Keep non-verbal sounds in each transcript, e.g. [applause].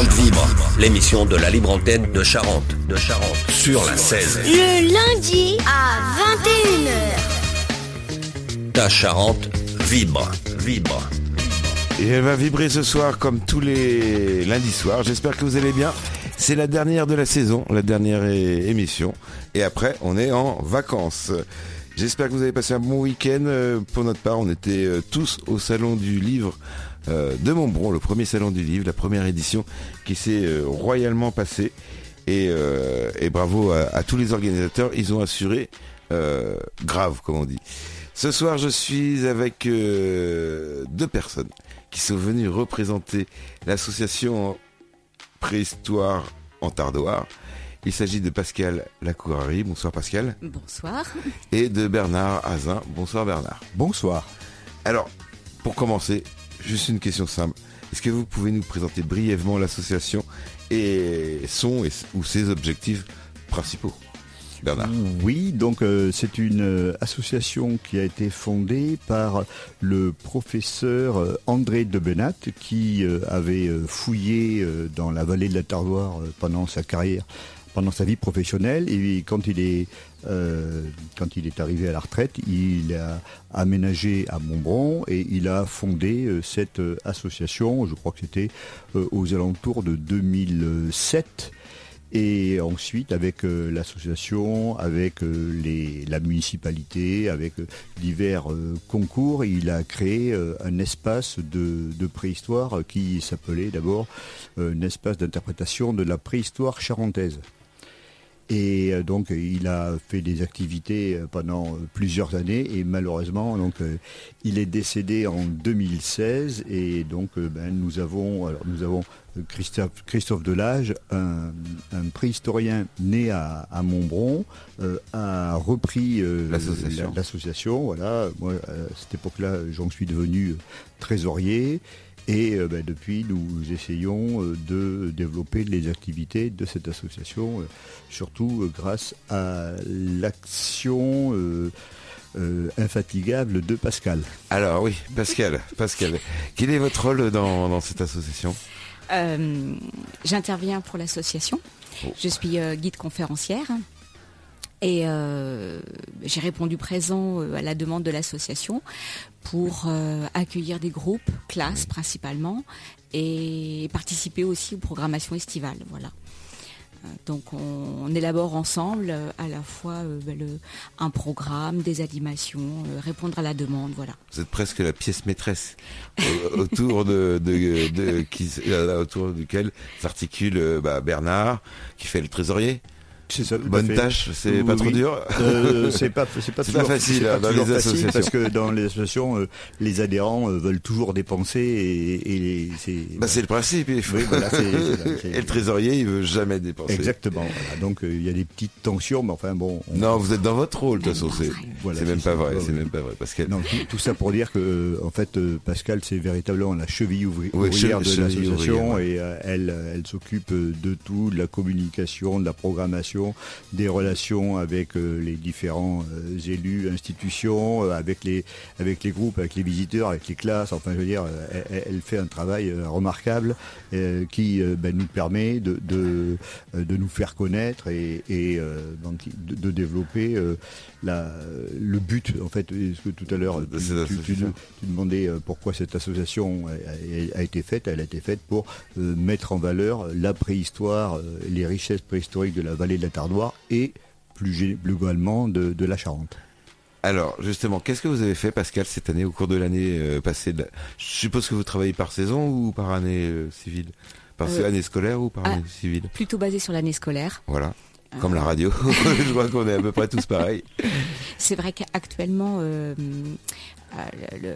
Charente Vibre, l'émission de la libre antenne de Charente, de Charente, sur la 16. Le lundi à 21h. Ta Charente vibre, vibre. Et elle va vibrer ce soir comme tous les lundis soirs. J'espère que vous allez bien. C'est la dernière de la saison, la dernière émission. Et après, on est en vacances. J'espère que vous avez passé un bon week-end. Euh, Pour notre part, on était euh, tous au salon du livre de Montbron, le premier salon du livre, la première édition qui s'est euh, royalement passée. Et, euh, et bravo à, à tous les organisateurs, ils ont assuré euh, grave, comme on dit. Ce soir, je suis avec euh, deux personnes qui sont venues représenter l'association Préhistoire en Tardoire. Il s'agit de Pascal Lacourari. Bonsoir Pascal. Bonsoir. Et de Bernard Azin. Bonsoir Bernard. Bonsoir. Alors, pour commencer, juste une question simple. Est-ce que vous pouvez nous présenter brièvement l'association et son ou ses objectifs principaux Bernard. Oui, donc euh, c'est une euh, association qui a été fondée par le professeur euh, André Debenat qui euh, avait fouillé dans la vallée de la Tardoire pendant sa carrière, pendant sa vie professionnelle et quand il est euh, quand il est arrivé à la retraite, il a aménagé à Montbron et il a fondé euh, cette euh, association. Je crois que c'était aux alentours de 2007. Et ensuite, avec l'association, avec la municipalité, avec divers concours, il a créé un espace de, préhistoire qui s'appelait d'abord un espace d'interprétation de la préhistoire charentaise. Et euh, donc il a fait des activités euh, pendant euh, plusieurs années et malheureusement donc il est décédé en 2016 et donc ben, nous avons alors nous avons Christophe, Christophe Delage, un, un préhistorien né à, à Montbron, euh, a repris euh, L'association. la- l'association. Voilà, moi à cette époque-là, j'en suis devenu trésorier. Et euh, ben, depuis, nous essayons euh, de développer les activités de cette association, euh, surtout euh, grâce à l'action euh, euh, infatigable de Pascal. Alors oui, Pascal, [laughs] Pascal, quel est votre rôle dans, dans cette association? Euh, J'interviens pour l'association. Oh. Je suis euh, guide conférencière. Et euh, j'ai répondu présent à la demande de l'association pour euh, accueillir des groupes, classes principalement, et participer aussi aux programmations estivales. Voilà. Euh, Donc on, élabore ensemble euh, à la fois le, un programme, des animations, répondre à la demande, voilà. Vous êtes presque la pièce maîtresse au- [laughs] autour de, qui, autour duquel s'articule bah, Bernard, qui fait le trésorier. C'est ça, Bonne fait. tâche, c'est pas trop dur. Euh, c'est pas c'est pas [laughs] toujours- facile, c'est pas dans toujours les facile associations. parce que dans les associations euh, les adhérents euh, veulent toujours dépenser et, et c'est Bah, c'est le principe. Oui, voilà, [laughs] Et le trésorier, il veut jamais dépenser. exactement voilà. donc il y a des petites tensions mais enfin bon on- Non, vous êtes dans votre rôle, de toute façon. C'est Voilà, même pas vrai. C'est même pas vrai. Non, tout, tout ça pour dire que en fait Pascal c'est véritablement la cheville Oui, ouvrière de l'association et elle elle s'occupe de tout de la communication de la programmation des relations avec euh, les différents euh, élus institutions euh, avec les avec les groupes avec les visiteurs avec les classes enfin je veux dire elle, elle fait un travail remarquable qui ben, nous permet de de, de nous faire connaître et, et donc de, de développer la, le but en fait est-ce que tout à l'heure tu, cette tu- tu- association. tu demandais pourquoi cette association a, a- été faite. Elle a été faite pour mettre en valeur la préhistoire, les richesses préhistoriques de la vallée de la Tardoire et plus, globalement de, de la Charente. Alors, justement, qu'est-ce que vous avez fait, Pascal, cette année, au cours de l'année euh, passée de la- Je suppose que vous travaillez par saison ou par année euh, civile? Par Euh, année scolaire ou par ah. année civile? Plutôt basé sur l'année scolaire. Voilà. Comme la radio. [laughs] Je crois qu'on est à peu près tous pareils. C'est vrai qu'actuellement, le, le-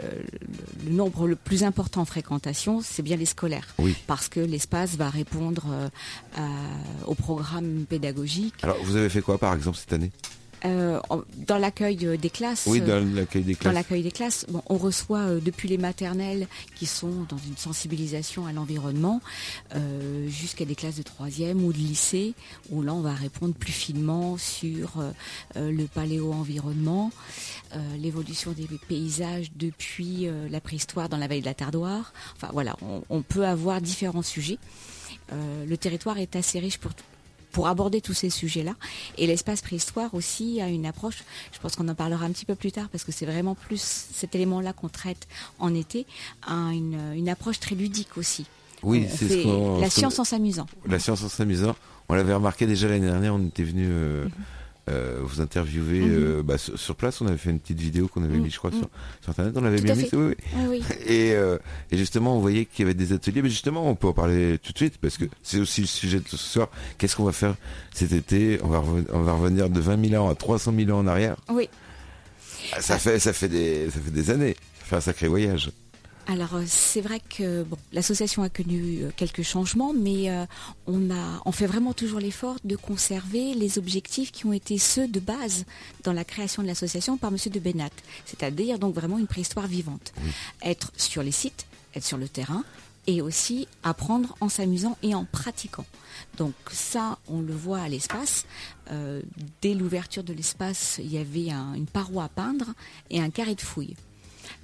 le nombre le plus important en fréquentation, c'est bien les scolaires. Oui. Parce que l'espace va répondre euh, à- au programme pédagogique. Alors, vous avez fait quoi, par exemple, cette année? Euh, dans l'accueil des classes. Oui, dans l'accueil des classes. Dans l'accueil des classes, bon, on reçoit euh, depuis les maternelles qui sont dans une sensibilisation à l'environnement euh, jusqu'à des classes de troisième ou de lycée où là on va répondre plus finement sur le paléo-environnement, l'évolution des paysages depuis la préhistoire dans la vallée de la Tardoire. Enfin voilà, on, on peut avoir différents sujets. le territoire est assez riche pour pour aborder tous ces sujets-là. Et l'espace préhistoire aussi a une approche, je pense qu'on en parlera un petit peu plus tard parce que c'est vraiment plus cet élément-là qu'on traite en été, a une, approche très ludique aussi. Oui, c'est ce La science en s'amusant. La science en s'amusant. On l'avait remarqué déjà l'année dernière, on était venu euh, mhm. Euh, vous interviewer mhm. euh, bah, sur, place. On avait fait une petite vidéo qu'on avait mis, je crois, sur, Internet. On l'avait bien mis. Oui, oui. [laughs] Et, euh, et, justement, on voyait qu'il y avait des ateliers. Mais justement, on peut en parler tout de suite parce que c'est aussi le sujet de ce soir. Qu'est-ce qu'on va faire cet été? On va, on va revenir de 20 000 ans à 300 000 ans en arrière? Oui. Ah, ça, fait, ça, fait des, ça fait des années. Ça fait un sacré voyage. Alors euh, c'est vrai que bon, l'association a connu euh, quelques changements, mais euh, on a, on fait vraiment toujours l'effort de conserver les objectifs qui ont été ceux de base dans la création de l'association par Monsieur de Benat, c'est-à-dire donc vraiment une préhistoire vivante, être sur les sites, être sur le terrain, et aussi apprendre en s'amusant et en pratiquant. Donc ça, on le voit à l'espace. dès l'ouverture de l'espace, il y avait une paroi à peindre et un carré de fouille.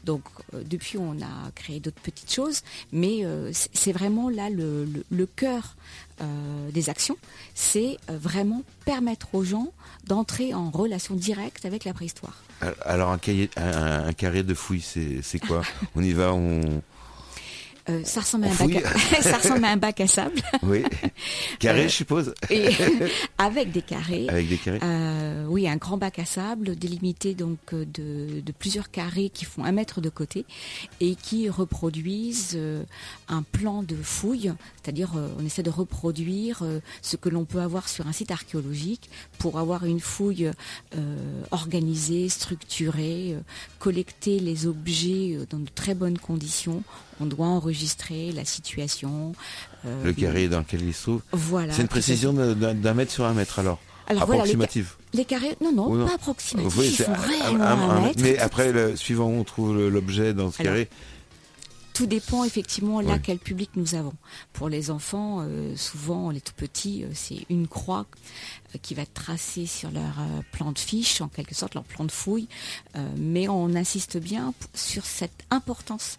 Donc euh, depuis, on a créé d'autres petites choses, mais euh, c'est vraiment là le, cœur euh, des actions, c'est vraiment permettre aux gens d'entrer en relation directe avec la préhistoire. Alors un, un carré de fouille, c'est quoi? On y va, euh, ça, ressemble à un bac à... [laughs] ça ressemble à un bac à sable. Oui. [laughs] Carré, euh, je suppose. [laughs] avec des carrés. Avec des carrés. Euh, oui, un grand bac à sable délimité donc de, de, plusieurs carrés qui font un mètre de côté et qui reproduisent un plan de fouille, c'est-à-dire on essaie de reproduire ce que l'on peut avoir sur un site archéologique pour avoir une fouille organisée, structurée, collecter les objets dans de très bonnes conditions on doit enregistrer la situation. Euh, le carré dans lequel il se trouve. Voilà. C'est une précision d'un mètre sur un mètre alors. Alors approximative. les, carrés, non, non, pas approximatif. Oui, ils un, mètre. Mais après, le, suivant où on trouve l'objet dans ce carré, tout dépend effectivement là quel public nous avons. Pour les enfants, euh, souvent les tout petits, euh, c'est une croix qui va être tracée sur leur plan de fiche, en quelque sorte leur plan de fouille. mais on insiste bien sur cette importance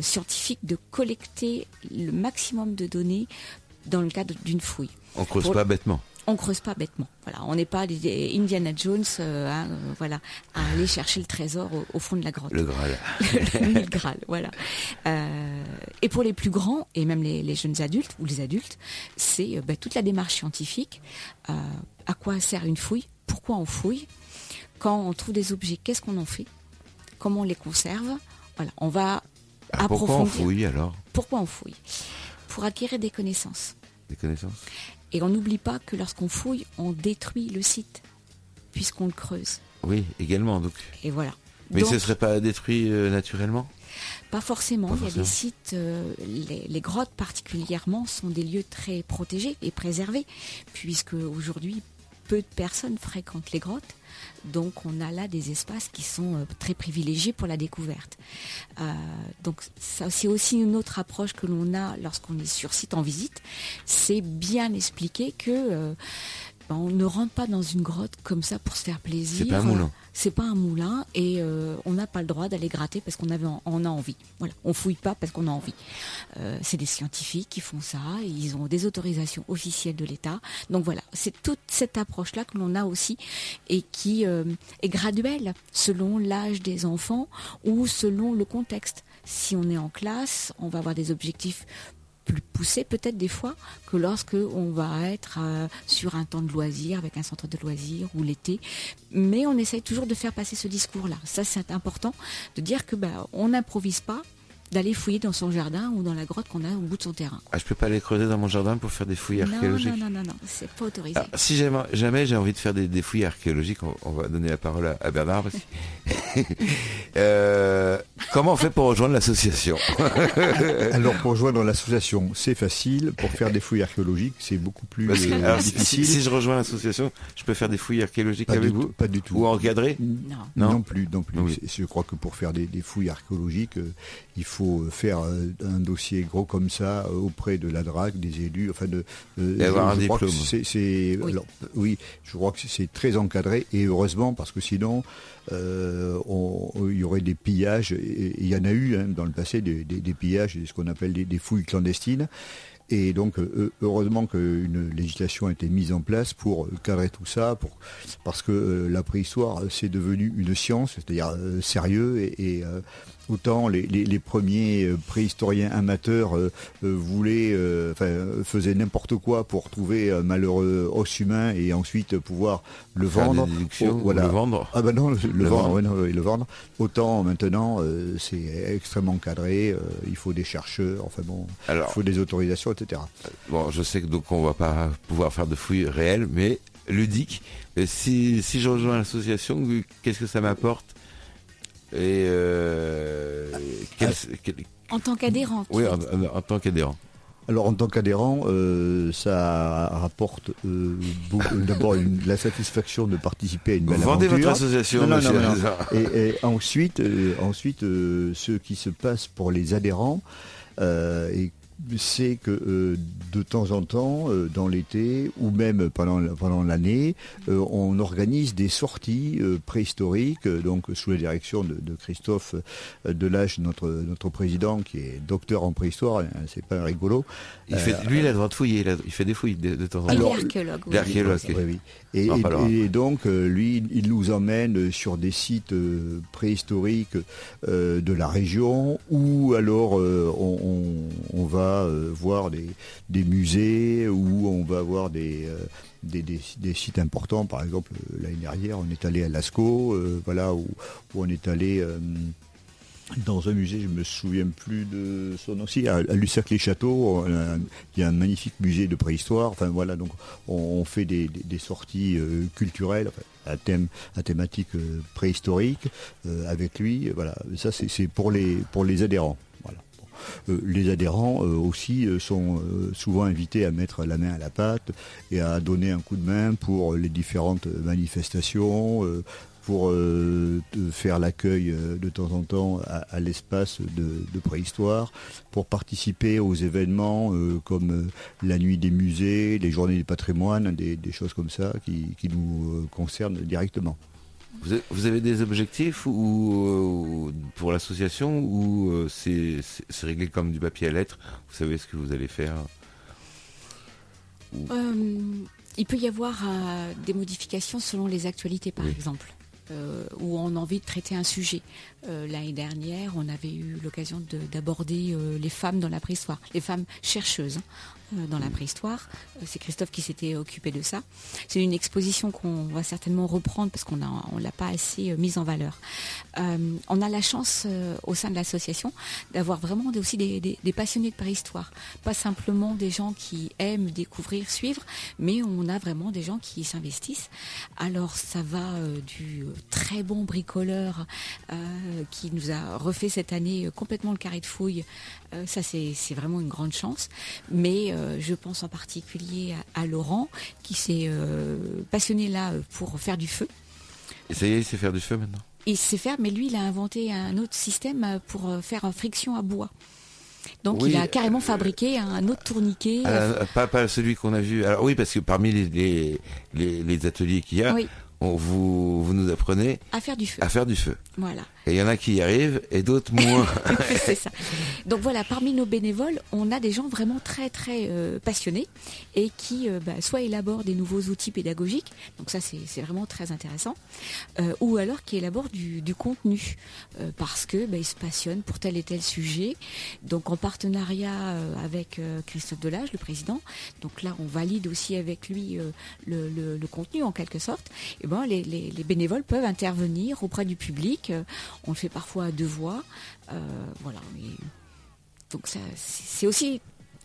scientifique de collecter le maximum de données dans le cadre d'une fouille. On creuse pas bêtement on creuse pas bêtement. Voilà, on n'est pas Indiana Jones, euh, hein, euh, voilà, à aller chercher le trésor au, fond de la grotte. Le Graal. [laughs] le, Graal, voilà. Euh, et pour les plus grands et même les, jeunes adultes ou les adultes, c'est bah, toute la démarche scientifique. à quoi sert une fouille Pourquoi on fouille Quand on trouve des objets, qu'est-ce qu'on en fait Comment on les conserve Voilà, on va approfondir. Pourquoi on fouille alors? Pourquoi on fouille? Pour acquérir des connaissances. Des connaissances? Et on n'oublie pas que lorsqu'on fouille, on détruit le site, puisqu'on le creuse. Oui, également. Donc. Et voilà. Mais ce ne serait pas détruit euh, naturellement? Pas forcément. Il y a des sites, euh, les, grottes particulièrement, sont des lieux très protégés et préservés, puisque aujourd'hui, peu de personnes fréquentent les grottes. Donc on a là des espaces qui sont euh, très privilégiés pour la découverte. Euh, donc c'est aussi une autre approche que l'on a lorsqu'on est sur site en visite, c'est bien expliquer que euh, ben, on ne rentre pas dans une grotte comme ça pour se faire plaisir. C'est pas un moulin. C'est pas un moulin et euh, on n'a pas le droit d'aller gratter parce qu'on on a envie. Voilà, on fouille pas parce qu'on a envie. Euh, c'est des scientifiques qui font ça, ils ont des autorisations officielles de l'État. Donc voilà, c'est toute cette approche là que l'on a aussi et qui euh, est graduelle selon l'âge des enfants ou selon le contexte. Si on est en classe, on va avoir des objectifs plus poussé peut-être des fois que lorsque on va être euh, sur un temps de loisir avec un centre de loisirs ou l'été. Mais on essaye toujours de faire passer ce discours-là. Ça, c'est important de dire que bah, on n'improvise pas, d'aller fouiller dans son jardin ou dans la grotte qu'on a au bout de son terrain. Ah, je peux pas aller creuser dans mon jardin pour faire des fouilles archéologiques. Non, non, non, non, c'est pas autorisé. Ah, si jamais, j'ai envie de faire des, fouilles archéologiques, on, va donner la parole à, Bernard aussi. [laughs] Euh, Comment on fait pour rejoindre l'association [laughs] Alors pour rejoindre l'association, c'est facile. Pour faire des fouilles archéologiques, c'est beaucoup plus Parce que, euh, alors, difficile. si je rejoins l'association, je peux faire des fouilles archéologiques Pas avec vous pas du tout. Ou encadrer Non. Non. Non, plus, non plus. Oui. Je crois que pour faire des, des fouilles archéologiques, euh, il faut faire euh, un dossier gros comme ça euh, auprès de la DRAC, des élus, enfin de. euh, Et avoir un crois que diplôme. c'est- Oui. alors, oui, je crois que c'est- très encadré et heureusement parce que sinon, euh, on- il y aurait des pillages. et- Il y en a eu hein, dans le passé des, des- des pillages, ce qu'on appelle des, des fouilles clandestines. Et donc, heureusement qu'une législation a été mise en place pour cadrer tout ça, pour, parce que la préhistoire, c'est devenu une science, c'est-à-dire sérieux, et, et, euh, autant les, les- les premiers euh, préhistoriens amateurs euh, euh, voulaient, enfin, faisaient n'importe quoi pour trouver un malheureux os humain et ensuite pouvoir le vendre. Oh, voilà. le vendre Ah ben non, le, le Le vendre, vendre. ouais, non, oui, le vendre. Autant maintenant, c'est extrêmement cadré. il faut des chercheurs, enfin bon, il faut des autorisations, etc. bon, je sais que donc on va pas pouvoir faire de fouilles réelles, mais si, si je rejoins l'association, qu'est-ce que ça m'apporte? Et euh, quel- quel- En tant qu'adhérent. oui, en, en- en tant qu'adhérent. Alors en tant qu'adhérent, euh, ça rapporte euh, beaucoup- d'abord la satisfaction de participer à une belle Vendez aventure. votre association, Non, non, monsieur non, non. Hazard. Et, et ensuite, euh, ensuite euh, ce qui se passe pour les adhérents, euh, et c'est que euh, de temps en temps, euh, dans l'été ou même pendant, pendant l'année, euh, on organise des sorties euh, préhistoriques, euh, donc sous la direction de, de Christophe euh, Delage, notre, notre président, qui est docteur en préhistoire, hein, c'est pas un rigolo. Il fait, lui, il a le droit de fouiller, il, a- il fait des fouilles de, de temps en temps. oui. L'archéologue. Oui, oui. Et, donc, euh, lui, il nous emmène sur des sites euh, préhistoriques euh, de la région, ou alors euh, on, on- on va euh, voir des, musées, ou on va voir des, euh, des, sites importants. Par exemple, euh, l'année dernière, on est allé à Lascaux, voilà, où, où on est allé... dans un musée, je me souviens plus de son nom. Si, à, à un- il y a un magnifique musée de préhistoire. Enfin voilà, donc on, fait des, sorties culturelles à thème, à thématique préhistorique avec lui. Voilà, ça c'est pour les pour les adhérents. Euh, les adhérents euh, aussi euh, sont souvent invités à mettre la main à la pâte et à donner un coup de main pour les différentes manifestations, pour faire l'accueil de temps en temps à, l'espace de, préhistoire, pour participer aux événements comme la nuit des musées, les journées du patrimoine, des, choses comme ça qui, nous concernent directement. Vous avez, des objectifs ou, euh, pour l'association ou euh, c'est réglé comme du papier à lettres Vous savez ce que vous allez faire Euh, il peut y avoir euh, des modifications selon les actualités, par Oui. exemple, euh, où on a envie de traiter un sujet. Euh, L'année dernière, on avait eu l'occasion de- d'aborder euh, les femmes dans la préhistoire, les femmes chercheuses hein, dans la préhistoire. Euh, C'est Christophe qui s'était occupé de ça. C'est une exposition qu'on va certainement reprendre parce qu'on ne on l'a pas assez euh, mise en valeur. Euh, on a la chance euh, au sein de l'association d'avoir vraiment aussi des, passionnés de préhistoire, pas simplement des gens qui aiment découvrir, suivre, mais on a vraiment des gens qui s'investissent. Alors ça va euh, du euh, très bon bricoleur euh, qui nous a refait cette année euh, complètement le carré de fouille. Euh, ça c'est vraiment une grande chance. Mais euh, je pense en particulier à, à Laurent qui s'est euh, passionné là euh, pour faire du feu. Et ça y est, il sait faire du feu maintenant? Il sait faire, mais lui, il a inventé un autre système euh, pour euh, faire euh, friction à bois. Donc Oui. il a carrément fabriqué un autre tourniquet. Euh, pas, pas celui qu'on a vu. Alors oui, parce que parmi les, les, les- les ateliers qu'il y a, oui, on, vous, vous nous apprenez à faire du feu. à faire du feu. Voilà. Et il y en a qui y arrivent et d'autres moins. [laughs] c'est ça. Donc voilà, parmi nos bénévoles, on a des gens vraiment très très euh, passionnés et qui euh, bah, soit élaborent des nouveaux outils pédagogiques, donc ça c'est vraiment très intéressant, euh, ou alors qui élaborent du, du contenu parce que bah, ils se passionnent pour tel et tel sujet. Donc en partenariat avec Christophe Delage, le président, donc là on valide aussi avec lui le, le- contenu en quelque sorte. Et ben les- les bénévoles peuvent intervenir auprès du public. On le fait parfois à deux voix. Euh, voilà. Donc ça, c'est aussi,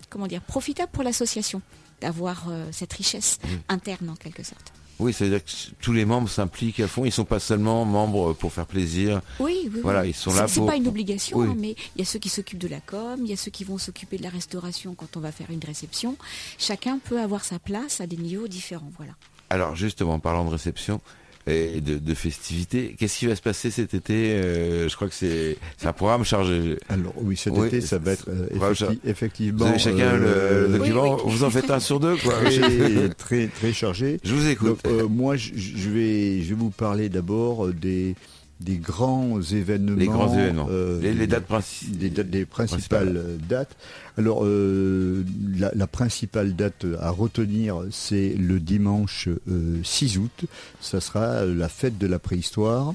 comment dire, profitable pour l'association d'avoir euh, cette richesse interne en quelque sorte. Oui, ça veut dire que tous les membres s'impliquent à fond. Ils sont pas seulement membres pour faire plaisir. Oui, oui. Voilà, oui. ils sont là C'est pour- pas une obligation, Oui. hein, mais il y a ceux qui s'occupent de la com, il y a ceux qui vont s'occuper de la restauration quand on va faire une réception. Chacun peut avoir sa place à des niveaux différents. Voilà. Alors justement, en parlant de réception et de, de festivités, qu'est-ce qui va se passer cet été Euh, Je crois que c'est un programme chargé. Alors oui, cet Oui, été, ça va être euh, Voilà, effecti- Vous effectivement. avez chacun euh, le, le document, oui, oui. vous en faites un sur deux, quoi. [laughs] très, très très chargé. Je vous écoute. Donc, euh, moi, je, je vais je vais vous parler d'abord des des grands événements. les grands événements, euh, les, les dates principales. des, principales Principales. euh, dates. Alors, euh, la, la principale date à retenir, c'est le dimanche euh, 6 août. Ça sera la fête de la préhistoire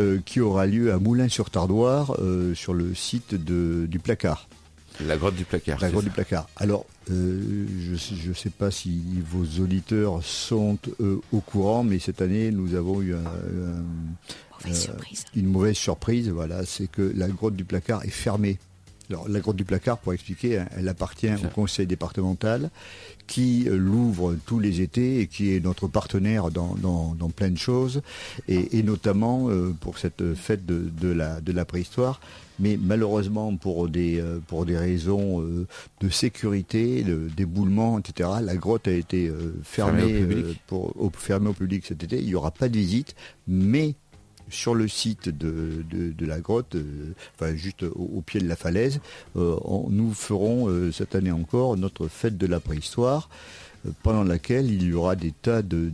euh, qui aura lieu à Moulins-sur-Tardoire, euh, sur le site de, du placard. La grotte du placard. La grotte ça. du placard. Alors, euh, je ne sais pas si vos auditeurs sont euh, au courant, mais cette année, nous avons eu un- Mauvaise Euh, surprise. une mauvaise surprise, voilà, c'est que la grotte du placard est fermée. Alors, la grotte du placard, pour expliquer, hein, elle appartient au conseil départemental qui euh, l'ouvre tous les étés et qui est notre partenaire dans, dans- dans plein de choses, et, et notamment euh, pour cette fête de, de la, de la préhistoire. Mais malheureusement, pour des, pour des raisons euh, de sécurité, de- d'éboulement, etc., la grotte a été euh, Fermée fermée, au public. pour, au, fermée au public cet été. Il n'y aura pas de visite, mais sur le site de, la grotte, euh, enfin juste au, pied de la falaise, euh, nous ferons euh, cette année encore notre fête de la préhistoire, pendant laquelle il y aura des tas de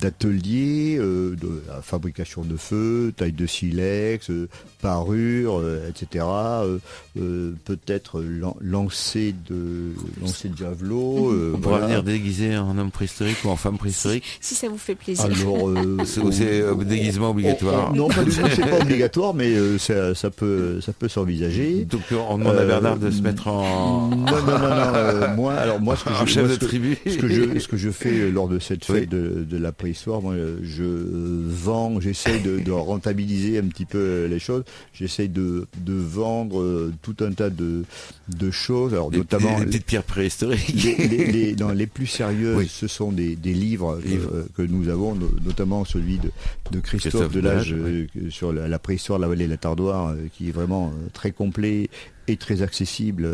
d'ateliers, euh, de la fabrication de feu, taille de silex, euh, parure, euh, etc. euh, euh, Peut-être lan- lancer de lancer de javelot. euh, On pourra voilà. venir déguisé en homme préhistorique ou en femme préhistorique. Si ça vous fait plaisir. Alors, euh, [laughs] C'est ou c'est, euh, déguisement obligatoire. on- on- non, pas du tout, c'est pas [laughs] obligatoire, mais euh, ça, ça peut, ça peut s'envisager. Donc on demande à Bernard de se mettre en, Non, non, non, non. euh, moi, alors moi, ce que [laughs] en je, chef moi, de ce tribu. ce que je, ce que je fais lors de cette Oui. fête de, de la préhistoire, moi, je vends, j'essaie de, de rentabiliser un petit peu les choses. J'essaie de, de vendre euh, tout un tas de, de choses, alors les, notamment les petites pierres préhistoriques. les, les- les- [laughs] les plus sérieux, Oui. ce sont des, des livres, que- Livres. euh, que, nous avons, no- notamment celui de, de Christophe, Christophe Delage euh, que- sur la, la préhistoire de la vallée de la Tardoire, qui est vraiment très complet et très accessible.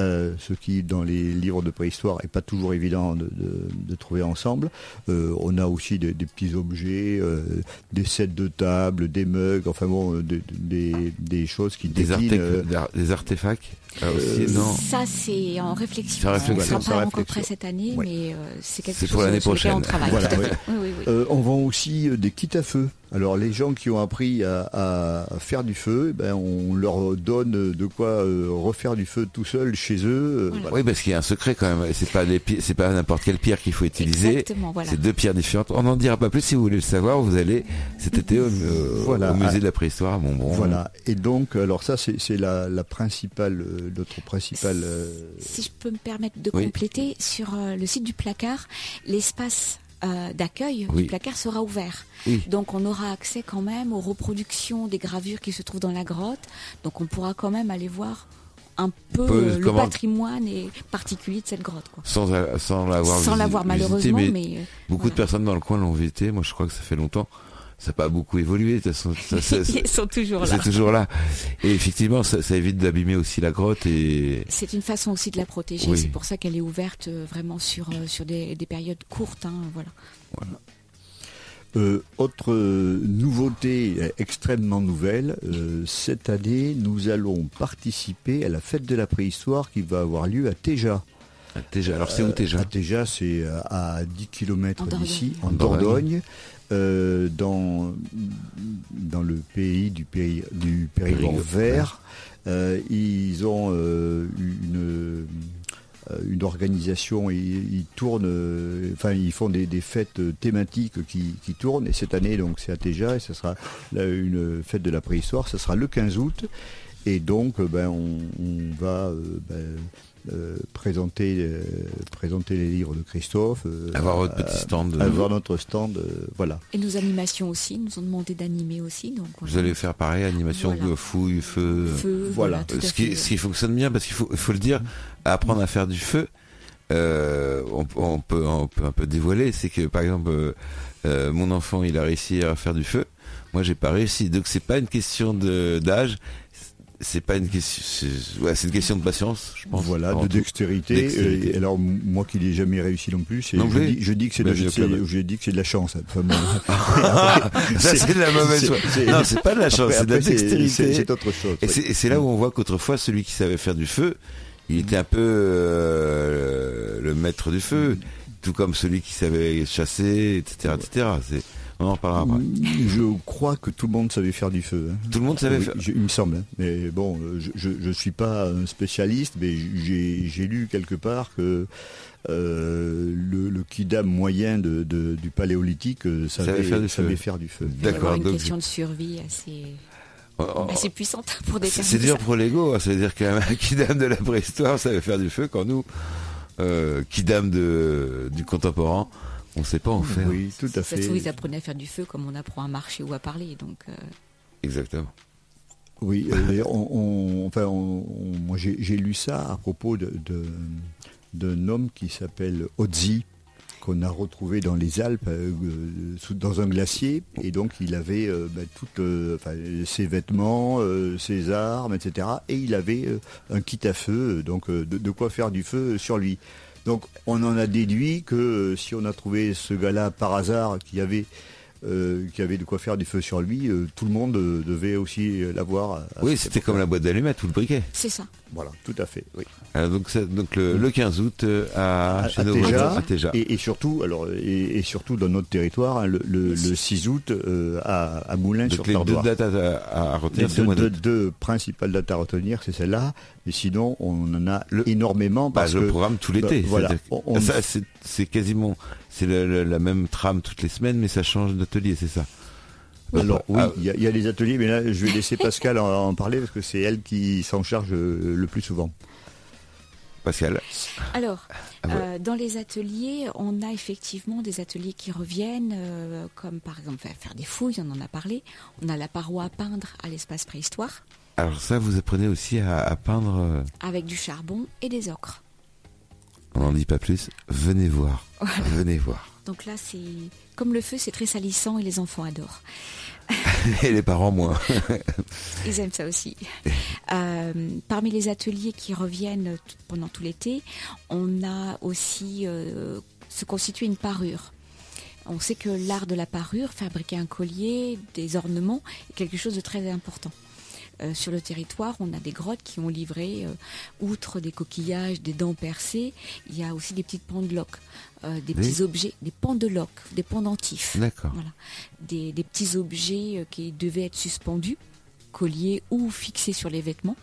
Euh, ce qui dans les livres de préhistoire est pas toujours évident de, de- de trouver ensemble. Euh, on a aussi des, des petits objets, euh, des sets de table, des mugs, enfin bon, des, des, des choses qui Des, euh, des ar- des artefacts. Aussi, Euh, non? Ça, c'est en réflexion. Réflexion. On ne sera pas prêt cette année, Ouais. mais euh, c'est quelque C'est chose pour l'année sur lequel on prochaine. travaille. Voilà, ouais. fait. Oui, oui, oui. Euh, on vend aussi des kits à feu. Alors les gens qui ont appris à, à- à faire du feu, eh ben, on leur donne de quoi euh, refaire du feu tout seul chez eux. euh, Voilà. voilà. Oui, parce qu'il y a un secret quand même. C'est pas c'est pas n'importe quelle pierre qu'il faut utiliser. Exactement, voilà. C'est deux pierres différentes. On n'en dira pas plus si vous voulez le savoir. Vous allez cet été au, euh, Voilà. au musée de la préhistoire à Montbron. Voilà. Et donc, alors ça, c'est c'est la, la principale, euh, notre principale. euh, Si je peux me permettre de Oui. compléter, sur euh, le site du placard, l'espace euh, d'accueil Oui. du placard sera ouvert. Oui. Donc on aura accès quand même aux reproductions des gravures qui se trouvent dans la grotte. Donc on pourra quand même aller voir un peu Peu- le patrimoine et particulier de cette grotte. Quoi. Sans, l'avoir Sans visité, malheureusement, mais, mais, euh, beaucoup de personnes dans le coin l'ont visité. Moi, je crois que ça fait longtemps. Ça n'a pas beaucoup évolué. De toute façon, ça- ça- ça- [laughs] ils sont toujours là. c'est toujours là. Et effectivement, ça, ça évite d'abîmer aussi la grotte et C'est une façon aussi de la protéger. Oui. C'est pour ça qu'elle est ouverte euh, vraiment sur, euh, sur des, des périodes courtes. hein, voilà. Euh, autre nouveauté extrêmement nouvelle, euh, cette année, nous allons participer à la fête de la préhistoire qui va avoir lieu à Téja. Déjà. Alors c'est où déjà À Téja, c'est euh, à 10 km d'ici, en Dordogne. Euh, dans, dans le pays du, Péri- du Périgord Périgord vert. Euh, ils ont euh, une, euh, une organisation, ils, ils tournent, euh, enfin ils font des, des fêtes thématiques qui, qui tournent. Et cette année, donc c'est à Téja, et ce sera là, une fête de la préhistoire. Ce sera le 15 août. Et donc, euh, ben, on, on va euh, ben, euh, présenter, euh, présenter les livres de Christophe. euh, Avoir votre petit stand. avoir notre stand, euh, voilà. Et nos animations aussi, ils nous ont demandé d'animer aussi. Donc, Vous allez faire pareil, animation, Voilà. fouille, feu. Feu, Voilà. ce, qui, ce qui fonctionne bien, parce qu'il faut, il faut le dire, apprendre à faire du feu. euh, on, on peut, on peut un peu dévoiler, c'est que par exemple, mon enfant, il a réussi à faire du feu. Moi, j'ai pas réussi. Donc, c'est pas une question de d'âge. C'est pas une question. C'est ouais, une question de patience, je pense. Voilà, de dextérité. Dextérité. Et alors moi qui n'ai jamais réussi non plus, c'est- Non je, dis, je dis que c'est Mais de, je dis que c'est de la chance. Enfin, bon. [laughs] Ça, c'est de la mauvaise c'est- foi. c'est- Non, c'est pas de la chance, c'est de la dextérité. c'est- autre chose. Et c'est là où on voit qu'autrefois, celui qui savait faire du feu, il était un peu euh, le maître du feu, tout comme celui qui savait chasser, etc. etc. C'est- On en reparlera après. Je crois que tout le monde savait faire du feu. hein. Tout le monde savait Oui, faire. je- il me semble. hein. Mais bon, euh, je ne suis pas un spécialiste, mais j'ai lu quelque part que euh, le, le kidam moyen de, de- du paléolithique euh, savait, Savait faire du feu. savait faire du D'accord. une donc- question de survie assez, Oh, oh, assez puissante pour C'est déterminer c'est dur pour l'ego, hein. c'est-à-dire qu'un [laughs] kidam de la préhistoire savait faire du feu quand nous, euh, kidam de, du contemporain, on sait pas en faire. Oui, tout à Ça se trouve, fait. ils apprenaient à faire du feu comme on apprend à marcher ou à parler. Donc, euh, Exactement. Oui, euh, d'ailleurs, on, on- enfin, on- on- moi j'ai lu ça à propos de- de- d'un homme qui s'appelle Ozzy, qu'on a retrouvé dans les Alpes, euh, sous- dans un glacier, et donc il avait euh, ben, toutes euh, enfin, ses vêtements, euh, ses armes, etc. Et il avait euh, un kit à feu, donc euh, de, de quoi faire du feu sur lui. Donc on en a déduit que euh, si on a trouvé ce gars-là par hasard qui avait euh, qui avait de quoi faire du feu sur lui, euh, tout le monde euh, devait aussi l'avoir. Oui, c'était comme la boîte d'allumettes ou le briquet. c'est ça. Voilà, tout à fait. Oui. Alors, donc, ça- donc le, le 15 août à, À- chez à nos Téja, voisins, à Téja. Et, et surtout, alors, et, et surtout dans notre territoire, hein, le, le- le 6 août euh, à, à Moulins Donc sur les deux dates à, à- à Les retenir, c'est deux, le deux- principales dates à retenir, c'est celle-là. Mais sinon, on en a Le- énormément Bah, parce le que programme tout l'été. bah, voilà, [laughs] c'est quasiment, c'est la même trame toutes les semaines, mais ça change d'atelier, c'est ça. Alors oui, Ah, il y, a- il y a les ateliers, mais là je vais laisser Pascal en, en parler parce que c'est elle qui s'en charge euh, le plus souvent. Pascal. Alors, Ah ouais. euh, dans les ateliers, on a effectivement des ateliers qui reviennent, euh, comme par exemple faire- des fouilles, on en a parlé. On a la paroi à peindre à l'espace préhistoire, Alors ça, vous apprenez aussi à, à peindre. avec du charbon et des ocres. On n'en dit pas plus. Venez voir. Venez voir. Donc là, c'est comme le feu, c'est très salissant et les enfants adorent. [laughs] Et les parents moins. [laughs] Ils aiment ça aussi. [laughs] Euh, parmi les ateliers qui reviennent pendant tout l'été, on a aussi euh, se constituer une parure. On sait que l'art de la parure, fabriquer un collier, des ornements, est quelque chose de très important. Euh, sur le territoire, on a des grottes qui ont livré, euh, outre des coquillages, des dents percées, il y a aussi des petites pendeloques, euh, des Oui. petits objets, des pendeloques, des pendentifs. Voilà. Des, des petits objets qui devaient être suspendus, colliers ou fixés sur les vêtements,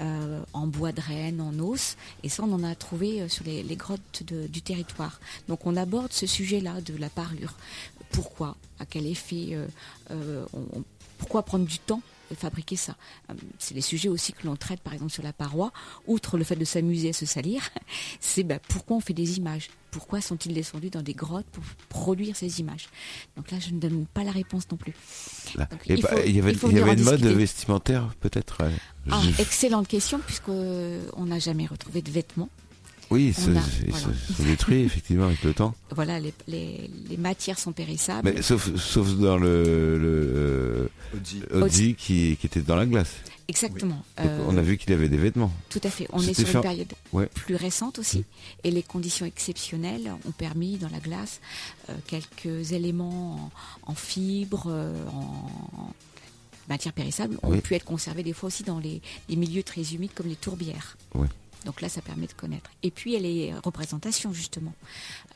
euh, en bois de renne, en os. Et ça, on en a trouvé sur les, les grottes de- du territoire. Donc on aborde ce sujet-là de la parure. Pourquoi? À quel effet euh, on- Pourquoi prendre du temps fabriquer ça Euh, C'est les sujets aussi que l'on traite, par exemple, sur la paroi. Outre le fait de s'amuser à se salir, [laughs] c'est ben, pourquoi on fait des images? Pourquoi sont-ils descendus dans des grottes pour produire ces images? Donc là, je ne donne pas la réponse non plus. Donc, il bah, y avait, il faut il y venir avait en une mode vestimentaire, peut-être. euh, Ah, excellente question, puisque euh, on n'a jamais retrouvé de vêtements. Oui, ça, a- ils voilà. se, se détruit [laughs] effectivement avec le temps. Voilà, les, les- les matières sont périssables. Mais sauf, sauf dans le, le euh, Audi qui, qui était dans la glace. Exactement. Euh, on a vu qu'il avait des vêtements. Tout à fait. On est sur une période Ouais. plus récente aussi. Et les conditions exceptionnelles ont permis dans la glace euh, quelques éléments en, en fibres, euh, en matière périssable, ont Oui. pu être conservés des fois aussi dans les, les milieux très humides comme les tourbières. Oui. Donc là, ça permet de connaître. Et puis, il y a les représentations, justement.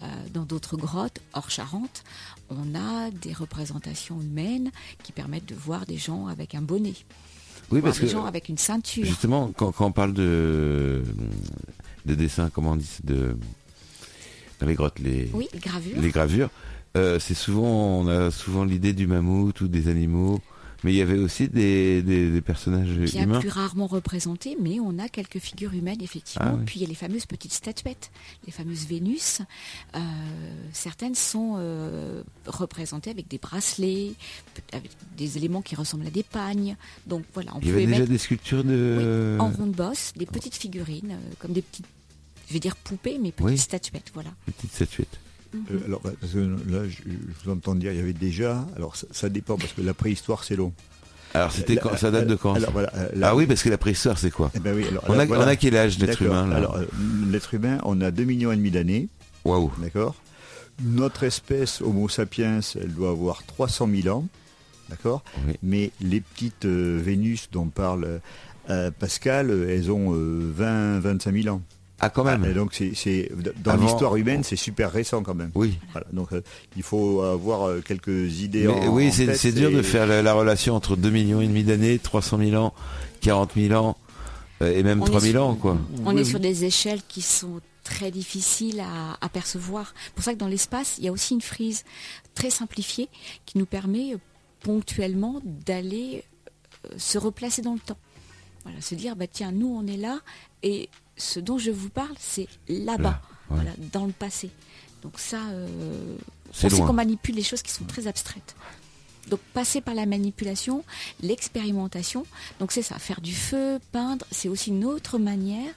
Euh, dans d'autres grottes, hors Charente, on a des représentations humaines qui permettent de voir des gens avec un bonnet, Oui, parce des que gens avec une ceinture. justement, quand, quand on parle de, de dessin, comment on dit, de, dans les grottes, les, Oui, gravure. les gravures, euh, c'est souvent, on a souvent l'idée du mammouth ou des animaux, mais il y avait aussi des, des, des personnages bien humains. plus rarement représentés, mais on a quelques figures humaines, effectivement. Ah oui. Puis il y a les fameuses petites statuettes, les fameuses Vénus. Euh, certaines sont euh, représentées avec des bracelets, avec des éléments qui ressemblent à des pagnes. Donc voilà, on Il y avait pouvait déjà mettre des sculptures de. en ronde bosse des petites figurines, euh, comme des petites je vais dire poupées, mais petites Oui. statuettes, voilà. Petite Euh, alors, bah, parce que là, je, je vous entends dire, il y avait déjà. Alors, ça, ça dépend parce que la préhistoire, c'est long. Alors c'était quand Ça date de quand alors, voilà, euh, la- Ah oui, parce que la préhistoire, c'est quoi Eh ben oui, alors, on a, alors, voilà. on a quel âge l'être humain là Alors, euh, l'être humain, on a 2 millions et demi d'années, Waouh. d'accord Notre espèce, Homo sapiens, elle doit avoir 300 000 ans, d'accord Oui. Mais les petites euh, Vénus dont parle euh, Pascal, elles ont 20, 25 000 ans. Ah quand même. Ah, et donc, c'est, c'est- dans Avant- l'histoire humaine, c'est super récent quand même. Oui. Voilà, donc, euh, il faut avoir euh, quelques idées Mais en oui, en c'est tête c'est dur et- de faire la, la relation entre 2 millions et demi d'années, 300 000 ans, 40 000 ans euh, et même On 3 est 000 sur- ans quoi. On Oui, est oui. sur des échelles qui sont très difficiles à, à percevoir. C'est pour ça que dans l'espace, il y a aussi une frise très simplifiée qui nous permet ponctuellement d'aller se replacer dans le temps. Voilà, se dire, bah tiens, nous on est là et ce dont je vous parle, c'est là-bas, Là, ouais. voilà, dans le passé. Donc ça, euh, C'est on sait qu'on manipule les choses qui sont très abstraites. Donc passer par la manipulation, l'expérimentation, donc c'est ça, faire du feu, peindre, c'est aussi une autre manière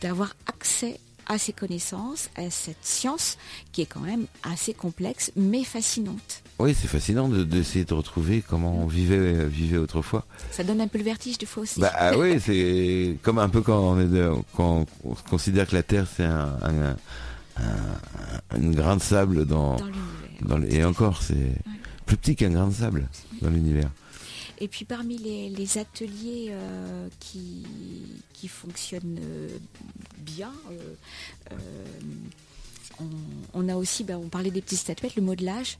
d'avoir accès à ces connaissances, à cette science qui est quand même assez complexe mais fascinante. Oui, c'est fascinant de- d'essayer de, retrouver comment on vivait, vivait autrefois. Ça donne un peu le vertige des fois aussi. Bah ah oui, [laughs] c'est comme un peu quand on est de- quand on considère que la Terre c'est un, un, un- une grain de sable dans, dans l'univers. et encore c'est plus petit qu'un grain de sable dans l'univers. Et puis parmi les, ateliers euh, qui, qui fonctionnent euh, bien, euh, on, a aussi, bah, on parlait des petites statuettes, le modelage.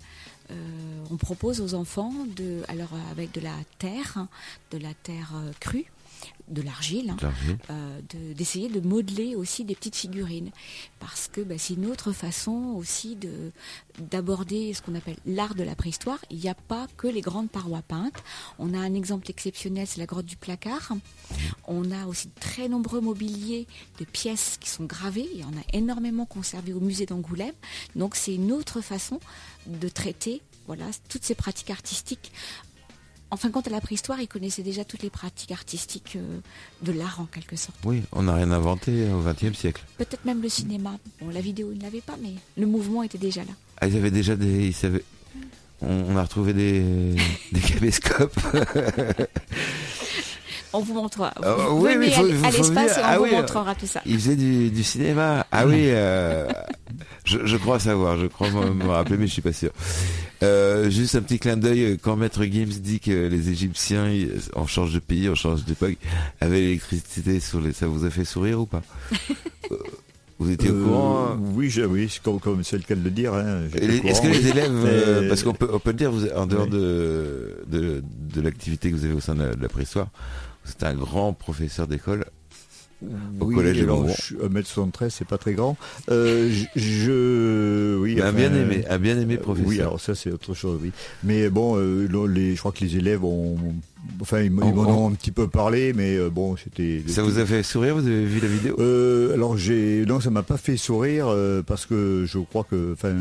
On propose aux enfants, de, alors avec de la terre, hein, de la terre crue, de l'argile, hein, euh, de- d'essayer de, modeler aussi des petites figurines parce que bah, c'est une autre façon aussi de d'aborder ce qu'on appelle l'art de la préhistoire. Il n'y a pas que les grandes parois peintes. On a un exemple exceptionnel, c'est la grotte du placard. On a aussi de très nombreux mobiliers de pièces qui sont gravées. Il y en a énormément conservés au musée d'Angoulême. Donc c'est une autre façon de traiter voilà, toutes ces pratiques artistiques en fin de compte, à la préhistoire, ils connaissaient déjà toutes les pratiques artistiques euh, de l'art en quelque sorte. Oui, on n'a rien inventé au XXe siècle. Peut-être même le cinéma. Bon, la vidéo, ils ne l'avaient pas, mais le mouvement était déjà là. Ah, ils avaient déjà des, ils savaient. On, a retrouvé des, [laughs] des caméscopes. [laughs] On vous montrera. Ah, Vous oui, venez oui, faut- à- l'espace et on Ah vous oui, montrera tout ça. Ils faisaient du, du cinéma. Ah oui, [laughs] euh, je, je crois savoir, je crois me, me rappeler, mais je suis pas sûr. Euh, juste un petit clin d'œil, quand Maître Gims dit que les Égyptiens, on change de pays, on change d'époque, avaient l'électricité sur les... Ça vous a fait sourire ou pas [laughs] Euh, Vous étiez au Euh, courant hein Oui, je- oui, c'est comme comme c'est le cas de le dire. hein, Est-ce que les élèves, euh, parce qu'on peut, on peut le dire, vous, en dehors Oui. de, de, de l'activité que vous avez au sein de la, de la préhistoire, c'est un grand professeur d'école. Au oui, collège de alors, je suis 1m73, c'est pas très grand. Euh, je, je- oui, enfin, bien aimé, un bien aimé euh, professeur. Oui, alors ça c'est autre chose, oui. Mais bon, euh, les, je crois que les élèves ont, enfin, ils, On- m'en ont un petit peu parlé, mais euh, bon, c'était. Ça vous a fait sourire Vous avez vu la vidéo? Alors j'ai non ça m'a pas fait sourire parce que je crois que enfin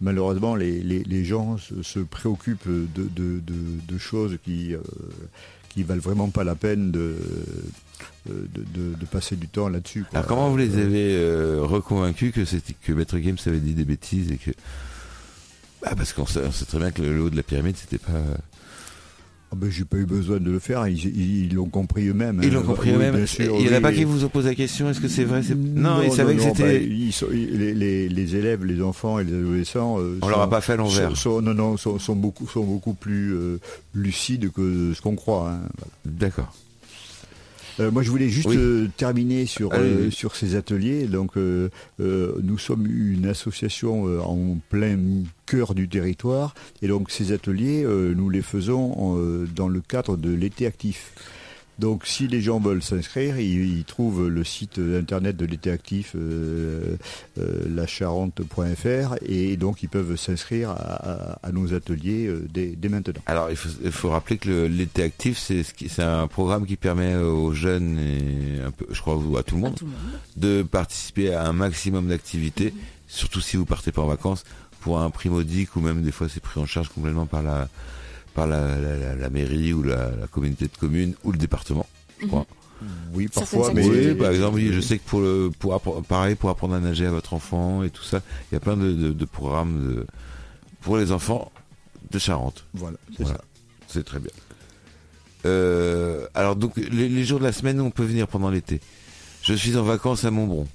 malheureusement les, les, les gens se, se préoccupent de, de, de, de choses qui qui valent vraiment pas la peine de de, de, de passer du temps là-dessus. Alors comment vous les avez euh, reconvaincus que c'était que Maître Games avait dit des bêtises et que bah parce qu'on sait, on sait très bien que le haut de la pyramide c'était pas Ah ben, j'ai pas eu besoin de le faire, ils l'ont compris eux-mêmes. ils hein. l'ont compris eux-mêmes. Il y en a pas qui vous ont posé la question est-ce que c'est vrai Non, ils savaient que c'était. bah, les, les, les élèves, les enfants et les adolescents. euh, On sont- leur a pas fait l'envers. Sont, sont- non, non, sont, sont beaucoup, sont beaucoup plus euh, lucides que ce qu'on croit. hein. D'accord. Euh, moi, je voulais juste Oui. euh, terminer sur euh, sur ces ateliers. Donc, euh, euh, nous sommes une association euh, en plein cœur du territoire, et donc ces ateliers, euh, nous les faisons en, euh, dans le cadre de l'été actif. Donc, si les gens veulent s'inscrire, ils, ils trouvent le site internet de l'été actif, euh, euh, lacharente.fr, et donc ils peuvent s'inscrire à, à- à nos ateliers euh, dès, dès maintenant. Alors il faut, il faut rappeler que l'été actif c'est ce un programme qui permet aux jeunes et un peu, je crois à tout le À monde tout le monde. de participer à un maximum d'activités, surtout si vous partez pas en vacances, pour un prix modique ou même des fois c'est pris en charge complètement par la par la, la, la- la mairie ou la, la communauté de communes ou le département, je crois. Oui, Certaines parfois, mais. Oui, par exemple, oui, je sais que pour le, pour pareil, pour apprendre à nager à votre enfant et tout ça, il y a plein de, de- de programmes de- pour les enfants de Charente. voilà, c'est Voilà. ça. C'est très bien. Euh, alors donc les, les jours de la semaine, on peut venir pendant l'été. Je suis en vacances à Montbron.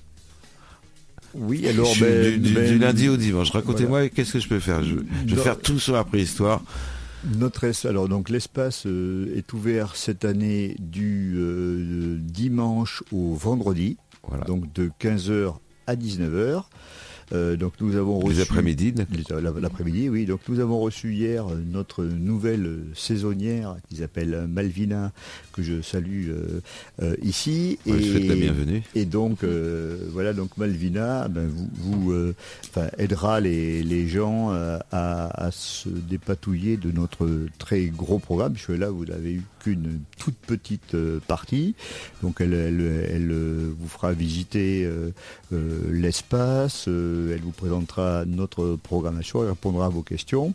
Oui, alors Je suis ben, du, du- ben, du lundi au dimanche. Racontez-moi qu'est-ce que je peux faire? Je, je vais faire tout sur la préhistoire. Notre es- alors donc l'espace euh, est ouvert cette année du euh, dimanche au vendredi, Voilà. donc de 15h à 19h. Euh, donc nous avons reçu les après-midi. Les- la- L'après-midi, oui. Donc nous avons reçu hier euh, notre nouvelle euh, saisonnière qui s'appelle euh, Malvina, que je salue euh, euh, ici. Ouais, je souhaite la bienvenue. Et donc euh, voilà, donc Malvina, ben, vous, euh, aidera les, les gens euh, à, à se dépatouiller de notre très gros programme, puisque là vous n'avez eu qu'une toute petite euh, partie. Donc elle, elle, elle, euh, vous fera visiter euh, euh, l'espace, euh, elle vous présentera notre programmation, elle répondra à vos questions.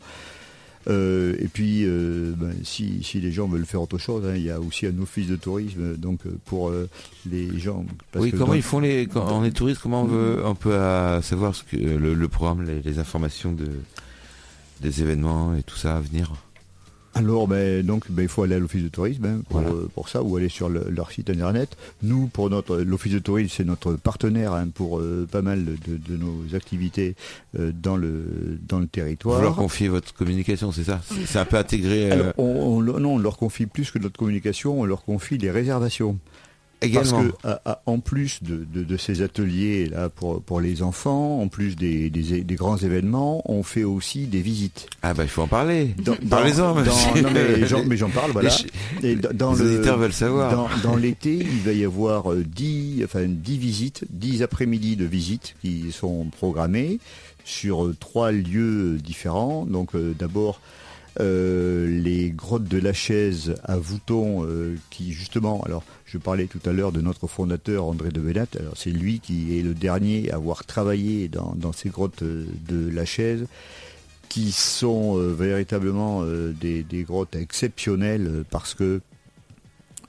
Euh, et puis, euh, ben, si, si les gens veulent faire autre chose, hein, il y a aussi un office de tourisme donc euh, pour euh, les gens. parce Oui, que comment ils font les quand on est touriste Comment on veut on peut savoir ce que le, le programme, les, les informations de des événements et tout ça à venir? Alors, ben, donc, ben, il faut aller à l'office de tourisme hein, pour, Voilà. euh, pour ça, ou aller sur le- leur site internet. Nous, pour notre l'office de tourisme, c'est notre partenaire hein, pour euh, pas mal de, de nos activités euh, dans le dans le territoire. Vous leur confiez votre communication, c'est ça? C'est- C'est un peu intégré Alors, on, on- non, on leur confie plus que notre communication, on leur confie les réservations. Également. Parce que, à- à- en plus de, de- de ces ateliers là pour, pour les enfants, en plus des, des, des grands événements, on fait aussi des visites. Ah bah il faut en parler. Parlez-en. [laughs] mais j'en parle, voilà. Les Et dans- dans les le- auditeurs veulent savoir. Dans, dans l'été, il va y avoir euh, 10, enfin, 10 visites, 10 après-midi de visites qui sont programmées sur euh, trois lieux différents. Donc euh, d'abord euh, les grottes de la Chaise à Vouton euh, qui justement, alors je parlais tout à l'heure de notre fondateur André de Benat, alors c'est lui qui est le dernier à avoir travaillé dans, dans ces grottes euh, de la Chaise qui sont euh, véritablement euh, des, des grottes exceptionnelles parce que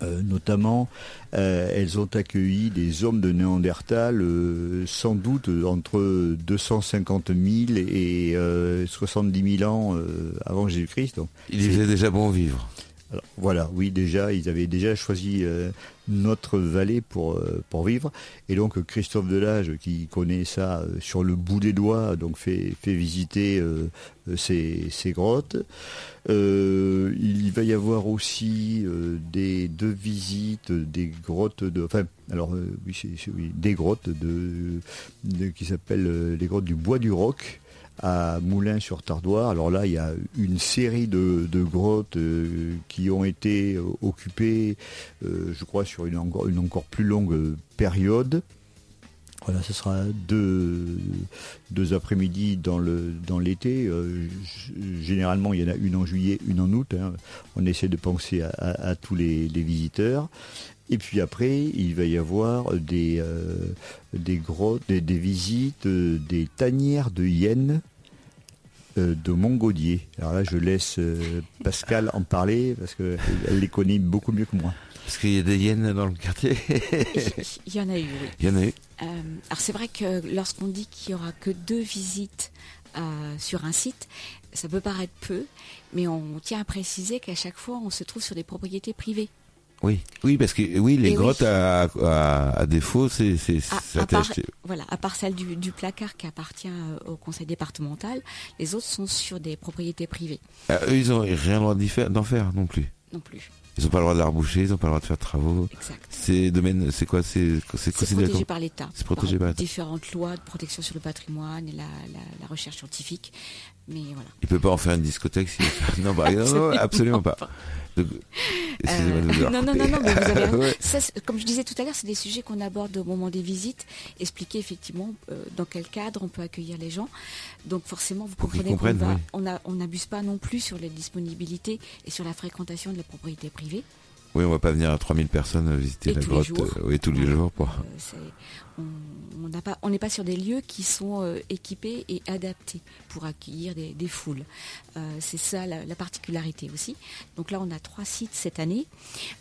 euh, notamment, elles ont accueilli des hommes de Néandertal, sans doute entre 250 000 et euh, 70 000 ans avant Jésus-Christ. Il faisait déjà bon vivre. Alors, voilà, oui, déjà, ils avaient déjà choisi euh, notre vallée pour, euh, pour vivre. Et donc, Christophe Delage, qui connaît ça euh, sur le bout des doigts, donc fait, visiter ces, grottes. Il va y avoir aussi des deux visites des grottes de, enfin, alors oui, c'est- oui, des grottes qui s'appellent les grottes du Bois du Roc à Moulins-sur-Tardoire. Alors là, il y a une série de, grottes euh, qui ont été euh, occupées, euh, je crois, sur une encore, plus longue période. Voilà, ce sera deux, après-midi dans l'été. Généralement, il y en a une en juillet, une en août. hein. On essaie de penser à, tous les visiteurs. Et puis après, il va y avoir des, euh, des grottes, des, des visites, euh, des tanières de hyènes euh, de Montgaudier. Alors là, je laisse euh, Pascal en parler parce qu'elle elle les connaît beaucoup mieux que moi. Parce qu'il y a des hyènes dans le quartier. [laughs] Il y en a eu, oui. Il y en a eu. Euh, alors c'est vrai que lorsqu'on dit qu'il y aura que deux visites euh, sur un site, ça peut paraître peu, mais on tient à préciser qu'à chaque fois on se trouve sur des propriétés privées. Oui, oui, parce que oui, les Et grottes oui. à, à, à défaut, c'est voilà, à part celle du, du placard qui appartient euh, au conseil départemental, les autres sont sur des propriétés privées Ah, eux, ils ont rien le droit faire- d'en faire non plus. non plus. Ils ont pas le droit de la reboucher, ils ont pas le droit de faire de travaux. Exact. C'est domaine, c'est quoi C'est protégé par l'État. C'est protégé par différentes lois de protection sur le patrimoine et la, la, la recherche scientifique. Mais voilà. Il peut pas en faire une discothèque si. non, bah, [laughs] non, non, absolument pas. Euh, non, non, non, non, mais vous avez. [laughs] Ouais. Ça, comme je disais tout à l'heure, c'est des sujets qu'on aborde au moment des visites, expliquer effectivement euh, dans quel cadre on peut accueillir les gens. Donc forcément, vous Pour comprenez qu'on oui. on n'abuse pas non plus sur les disponibilités et sur la fréquentation de la propriété privée. Oui, on va pas venir à 3000 personnes visiter Et la grotte euh, oui, tous les Voilà. jours. Pour... Euh, on pas, n'est pas sur des lieux qui sont euh, équipés et adaptés pour accueillir des, des foules. Euh, c'est ça la, la particularité aussi. Donc là, on a trois sites cette année.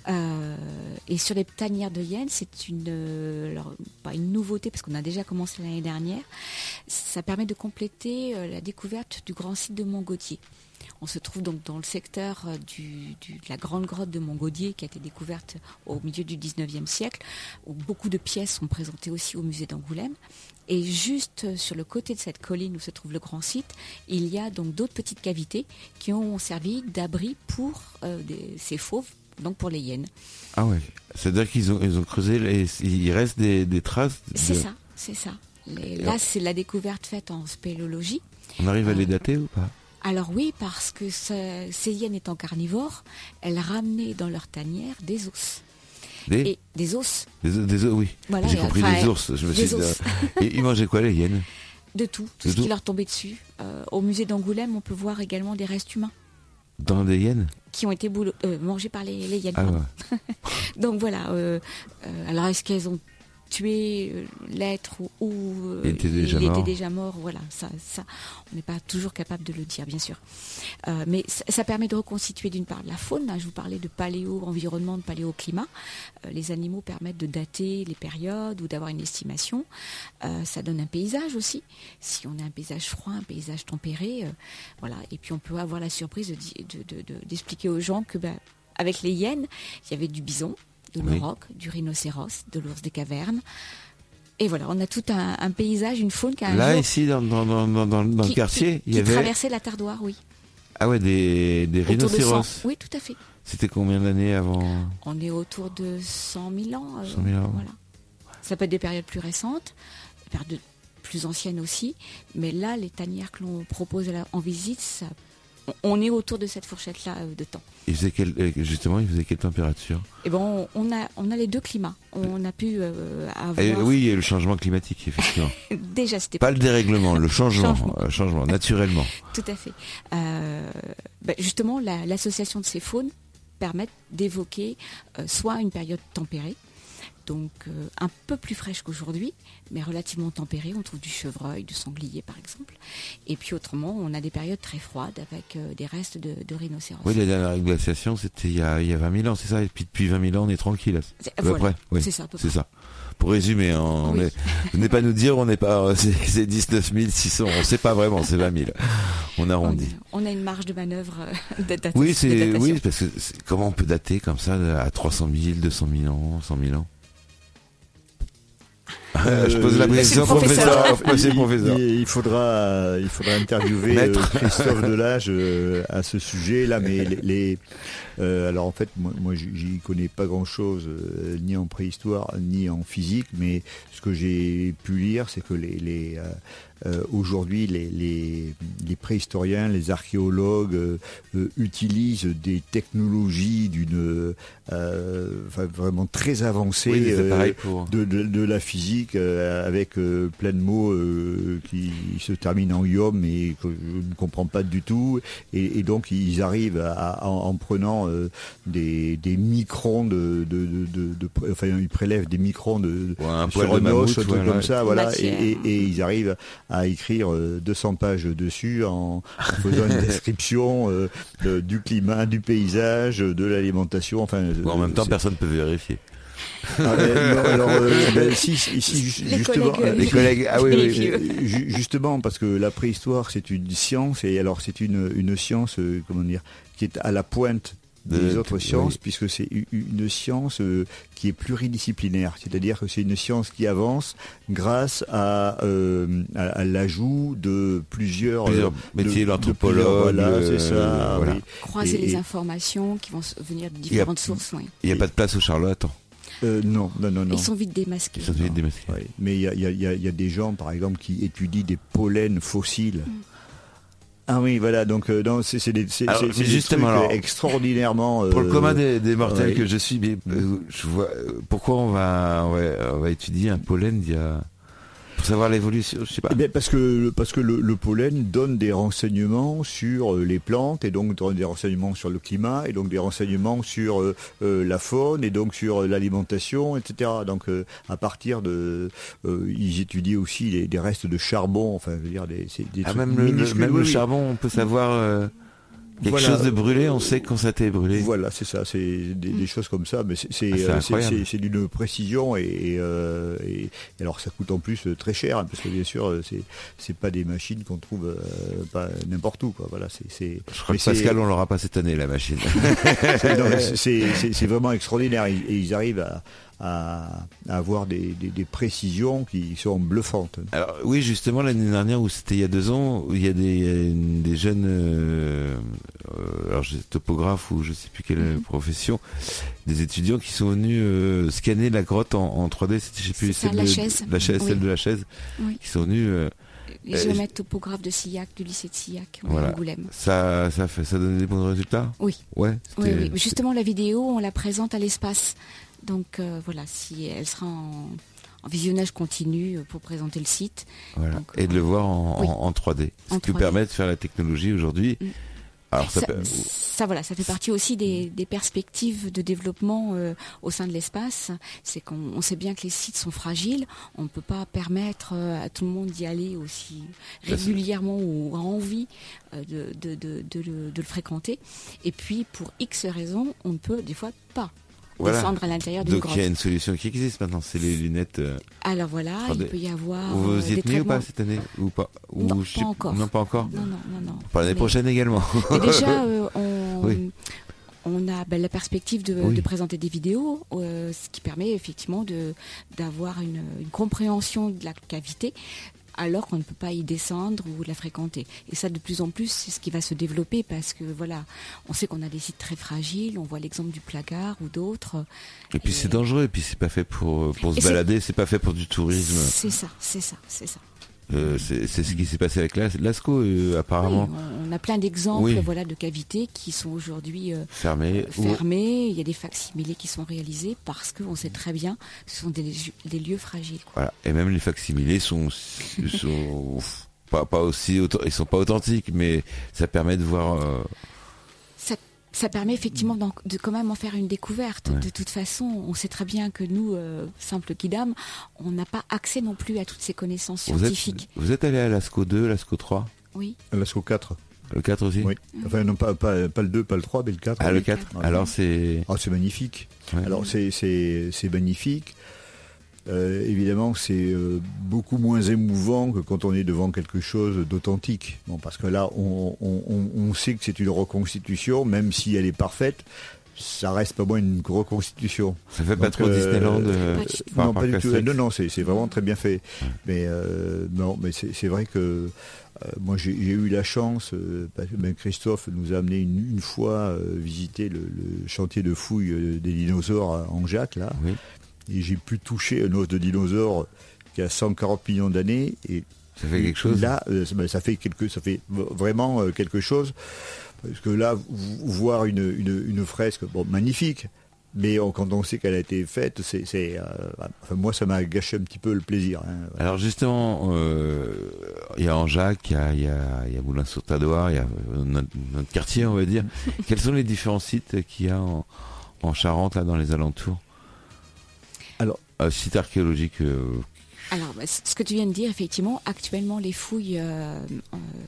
Euh, et sur les tanières de Yenne, c'est une, euh, alors, pas une nouveauté parce qu'on a déjà commencé l'année dernière. Ça permet de compléter euh, la découverte du grand site de Montgaudier. On se trouve donc dans le secteur euh, du, du- de la grande grotte de Montgaudier qui a été découverte au milieu du 19e siècle, où beaucoup de pièces sont présentées aussi au musée d'Angoulême. Et juste euh, sur le côté de cette colline où se trouve le grand site, il y a donc d'autres petites cavités qui ont servi d'abri pour euh, des- ces fauves, donc pour les hyènes. Ah ouais. C'est-à-dire qu'ils ont, ils ont creusé, et il reste des, des traces. de- C'est ça, c'est ça. Les- là, c'est la découverte faite en spéléologie. On arrive à les Euh, dater ou pas? Alors oui, parce que ce- ces hyènes étant carnivores, elles ramenaient dans leur tanière des os. Des, Et des os, des, des ours, oui. Voilà, J'ai compris enfin, des ours. Je me des suis dit, ours. euh, et ils mangeaient quoi les hyènes? De tout, tout De ce tout. qui leur tombait dessus. Euh, au musée d'Angoulême, on peut voir également des restes humains Dans des hyènes? Qui ont été boulot- euh, mangés par les, les hyènes. Ah ouais. [laughs] Donc voilà. euh, alors est-ce qu'elles ont tué euh, l'être ou, ou, euh, Il était déjà il mort. était déjà mort Voilà, ça, ça, on n'est pas toujours capable de le dire, bien sûr. Euh, mais ça, ça permet de reconstituer d'une part la faune. hein, je vous parlais de paléo-environnement, de paléo-climat. Euh, les animaux permettent de dater les périodes ou d'avoir une estimation. Euh, ça donne un paysage aussi. Si on a un paysage froid, un paysage tempéré, voilà. Et puis on peut avoir la surprise de di- de- de- de- d'expliquer aux gens que, ben, avec les hyènes, il y avait du bison, de Oui. l'auroch, du rhinocéros, de l'ours des cavernes. Et voilà, on a tout un, un paysage, une faune qui a un Là, jour- ici, dans, dans, dans, qui- le quartier, qui, il y qui avait. traversait la Tardoire, oui. Ah ouais, des, des de rhinocéros. 100. Oui, tout à fait. C'était combien d'années avant On est autour de 100 000 ans. euh, 100 000 ans. Voilà. Ça peut être des périodes plus récentes, des périodes plus anciennes aussi. Mais là, les tanières que l'on propose en visite, ça, on est autour de cette fourchette-là euh, de temps. il faisait quel, euh, Justement, il faisait quelle température? Et bon, on a, on a les deux climats. On a pu euh, avoir. Eh Oui, il y a eu le changement climatique, effectivement. [laughs] Déjà, c'était Pas le dérèglement, le changement. Changement. euh, changement, naturellement. [laughs] Tout à fait. Euh, ben, justement, la- l'association de ces faunes permet d'évoquer soit une période tempérée, donc euh, un peu plus fraîche qu'aujourd'hui, mais relativement tempérée. On trouve du chevreuil, du sanglier par exemple. Et puis autrement, on a des périodes très froides avec euh, des restes de, de rhinocéros. Oui, la dernière glaciation, c'était il, y a- il y a 20 000 ans, c'est ça? Et puis depuis 20 000 ans, on est tranquille. C'est- À peu voilà, près, oui. c'est ça, C'est ça. Pour résumer, hein, on Oui. est, venez pas nous dire on n'est pas, [laughs] c'est c'est 19 600, on sait pas vraiment, c'est 20 000. On On, arrondit. on a une marge de manœuvre euh, de, data- Oui, c'est, datation. oui, parce que comment on peut dater comme ça à 300 000, 200 000 ans, 100 000 ans? Euh, Je pose la question, professeur. professeur. Professeur. Il, il faudra, il faudra interviewer Maître. euh, Christophe Delage euh, à ce sujet là, mais [laughs] les, les- euh, alors en fait, moi, moi j'y connais pas grand chose, ni en préhistoire ni en physique, mais ce que j'ai pu lire, c'est que les, les euh, euh, aujourd'hui les, les, les préhistoriens, les archéologues euh, euh, utilisent des technologies d'une, euh, enfin, vraiment très. Oui, euh, pour. de, de, de la physique euh, avec euh, plein de mots euh, qui se terminent en ium et que je ne comprends pas du tout et, et donc ils arrivent à, en, en prenant euh, des, des microns de, de, de, de- de- enfin ils prélèvent des microns de Ouais, un sur un os, un truc ouais, comme ouais. ça voilà et, Matière. et, et ils arrivent à écrire euh, 200 pages dessus en, en faisant une [laughs] description euh, de- du climat du paysage de l'alimentation enfin Bon, en même temps, personne ne peut vérifier. ah, euh, non, [laughs] alors, euh, ben, si, si, si, ju- Les justement, collègues, euh, Les collègues, ah oui, euh, ju- justement, parce que la préhistoire, c'est une science, et alors c'est une, une science, euh, comment dire, qui est à la pointe des De- autres oui. sciences, puisque c'est une science euh, qui est pluridisciplinaire, c'est-à-dire que c'est une science qui avance grâce à, euh, à, à l'ajout de plusieurs, Plusieurs euh, métiers, de- de l'anthropologue, plusieurs- voilà, euh, c'est ça, voilà. oui. Croiser Et- les et- informations qui vont venir de a- différentes sources. oui. Il n'y a pas de place au charlatan. Euh, non, non, non, non. Ils sont vite démasqués. Oui, mais y y y il y a des gens, par exemple, qui étudient des pollens fossiles. Mm. Ah oui, voilà, donc euh, non, c'est des, des justement, trucs, alors, euh, extraordinairement. Pour le euh, commun des, des mortels ouais. que je suis, mais, euh, je vois, euh, pourquoi on va, on va, on va étudier un pollen d'il y a, savoir l'évolution, je sais pas. Eh bien, parce que parce que le, le pollen donne des renseignements sur euh, les plantes et donc donne des renseignements sur le climat et donc des renseignements sur euh, euh, la faune et donc sur euh, l'alimentation, etc. Donc euh, à partir de, euh, ils étudient aussi les, des restes de charbon, enfin, je veux dire des, des Ah, trucs même le, même le charbon, on peut savoir euh, quelque Voilà. chose de brûlé, on sait quand ça a été brûlé. Voilà, c'est ça, c'est des, des choses comme ça, mais c'est Ah, c'est euh, d'une précision et, et, euh, et- alors ça coûte en plus euh, très cher hein, parce que bien sûr c'est c'est pas des machines qu'on trouve euh, pas n'importe où quoi. Voilà, c'est Je crois mais que Pascal, on l'aura pas cette année, la machine. [laughs] [laughs] c'est- vraiment extraordinaire et, et ils arrivent à, à, à avoir des, des, des précisions qui sont bluffantes. Alors oui, justement l'année dernière ou c'était il y a deux ans, il y a des, des jeunes, euh, euh, alors je- topographes ou je sais plus quelle Mhm. profession, des étudiants qui sont venus euh, scanner la grotte en, en 3D. C'était je sais plus C'est ça, celle la de, chaise. la chaise, Oui. celle de la chaise, Oui. qui sont venus. euh, Les Euh, géomètres topographes de Sillac, du lycée de Sillac, Voilà. Angoulême. ça, ça fait, ça donne des bons résultats? Oui. Ouais. Oui, oui. Justement, la vidéo, on la présente à l'espace. Donc euh, voilà, si elle sera en, en visionnage continu euh, pour présenter le site. Voilà. Donc, Et de le voir en, Oui. en, en 3D. Ce qui nous 3D. permet de faire la technologie aujourd'hui. Mm. Alors ça, Ça, peut- ça, voilà, ça fait partie aussi des, des perspectives de développement euh, au sein de l'espace. C'est qu'on on sait bien que les sites sont fragiles. On ne peut pas permettre euh, à tout le monde d'y aller aussi régulièrement ou a envie euh, de, de, de, de le, de le fréquenter. Et puis, pour X raisons, on ne peut des fois pas Voilà. descendre à l'intérieur d'une Donc il y a une solution qui existe maintenant, c'est les lunettes. euh, Alors voilà, 3D. il peut y avoir Vous euh, y êtes mis ou pas cette année ou pas ou Non, je pas encore. Non, pas encore. Non, non, non, non. Pour l'année Mais- prochaine également. [laughs] Et déjà, [laughs] euh, on, Oui. on a ben, la perspective de, Oui. de présenter des vidéos, euh, ce qui permet effectivement d'avoir une, une compréhension de la cavité alors qu'on ne peut pas y descendre ou la fréquenter. Et ça, de plus en plus, c'est ce qui va se développer parce que voilà, on sait qu'on a des sites très fragiles. On voit l'exemple du placard ou d'autres. Et puis Et- c'est dangereux, et puis c'est pas fait pour pour se Et balader, c'est pas fait pour du tourisme. C'est ça, c'est ça, c'est ça. Euh, c'est ce qui s'est passé avec Las- Lascaux euh, apparemment Oui, on, a plein d'exemples, Oui. voilà, de cavités qui sont aujourd'hui euh, fermé. ou- fermés. Il y a des facsimilés qui sont réalisés parce qu'on sait très bien que ce sont des, des lieux fragiles. quoi. Voilà. Et même les facsimilés sont sont [laughs] pas pas aussi ils sont pas authentiques, mais ça permet de voir. Ça, permet effectivement d'en- de quand même en faire une découverte. Ouais. De toute façon, on sait très bien que nous, euh, simples kidam, on n'a pas accès non plus à toutes ces connaissances vous êtes scientifiques. vous êtes allé à Lascaux 2, Lascaux 3, Oui. L'ASCO 4. le 4 aussi. Oui. Enfin non pas, pas, pas le 2, pas le 3, mais le 4. Ah le oui. 4. Ouais. Alors c'est Ah, c'est magnifique. Ouais. Alors c'est c'est c'est magnifique. Euh, évidemment, c'est euh, beaucoup moins émouvant que quand on est devant quelque chose d'authentique. Bon, parce que là, on, on, on- on sait que c'est une reconstitution, même si elle est parfaite, ça reste pas moins une reconstitution. ça fait pas trop euh, Disneyland. euh, Pas non, pas du tout. Non, non, c'est vraiment très bien fait. Mais euh, non, mais c'est vrai que euh, moi j'ai eu la chance. euh, parce que, ben, Christophe nous a amené une, une fois euh, visiter le, le chantier de fouille euh, des dinosaures à Angeac là, Oui. Et j'ai pu toucher un os de dinosaure qui a 140 millions d'années et Ça fait quelque chose. Là, euh, ça- ben, ça fait quelque, ça fait vraiment euh, quelque chose. Parce que là, voir une, une, une fresque, bon, magnifique, mais on- quand on sait qu'elle a été faite, c'est, euh, enfin, moi, ça m'a gâché un petit peu le plaisir. hein. Alors justement, euh, il y a Anjac, il y a, il y a, il y a Moulins-sur-Tadoire, il y a euh, notre, notre quartier, on va dire. [laughs] Quels sont les différents sites qu'il y a en, en Charente, là, dans les alentours? Euh, sites archéologiques. euh, Alors, bah, ce que tu viens de dire, effectivement, actuellement, les fouilles euh,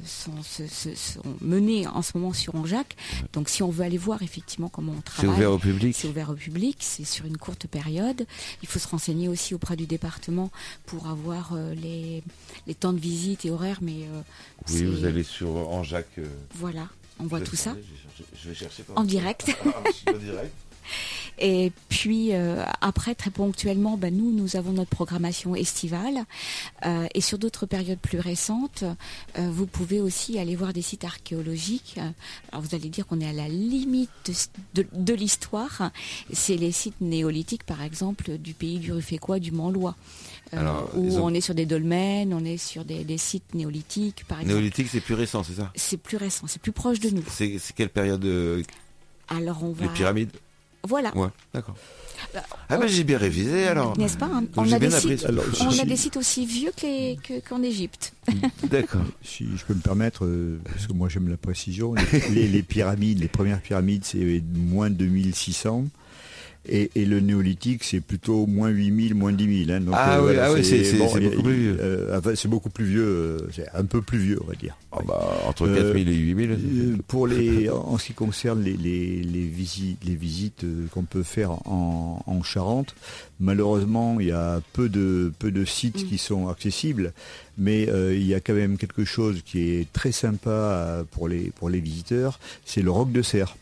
sont, se- se- sont menées en ce moment sur Anjac. Donc, si on veut aller voir effectivement comment on c'est travaille, ouvert au public. c'est ouvert au public, c'est sur une courte période. Il faut se renseigner aussi auprès du département pour avoir euh, les, les temps de visite et horaires, mais euh, Oui, c'est- vous allez sur Anjac. voilà, on voit tout ça Je vais chercher- je vais chercher en direct. Ah, en direct. [laughs] Et puis euh, après, très ponctuellement, ben, nous, nous avons notre programmation estivale. Euh, et sur d'autres périodes plus récentes, euh, vous pouvez aussi aller voir des sites archéologiques. Alors vous allez dire qu'on est à la limite de, de- de l'histoire. C'est les sites néolithiques, par exemple, du pays du Ruffécois, du Mont-Lois. Euh, Alors, où ont- on est sur des dolmens, on est sur des, des sites néolithiques, par exemple. Néolithique, c'est plus récent, c'est ça? C'est plus récent, c'est plus proche de nous. C'est quelle période Alors on va. Les pyramides? Voilà. Ouais, d'accord. Ah ben j'ai bien révisé alors. N'est-ce pas hein? On, a des sites, Alors, on si- a des sites aussi vieux qu'en Égypte. [laughs] D'accord. Si je peux me permettre, euh, parce que moi j'aime la précision, les, les- les pyramides, les premières pyramides, c'est moins de 2600. Et, et le néolithique, c'est plutôt moins 8000, moins 10 000. hein. Donc, Ah oui, ah oui, c'est- beaucoup plus vieux. euh, enfin, c'est beaucoup plus vieux, euh, c'est un peu plus vieux, on va dire. Ah bah, entre Euh, 4000 et 8000. Euh, Pour les, [laughs] en ce qui concerne les, les, les visites, les visites euh, qu'on peut faire en, en Charente, malheureusement, il y a peu de, peu de sites qui sont accessibles, mais euh, il y a quand même quelque chose qui est très sympa euh, pour les, pour les visiteurs, c'est le roc de Serre.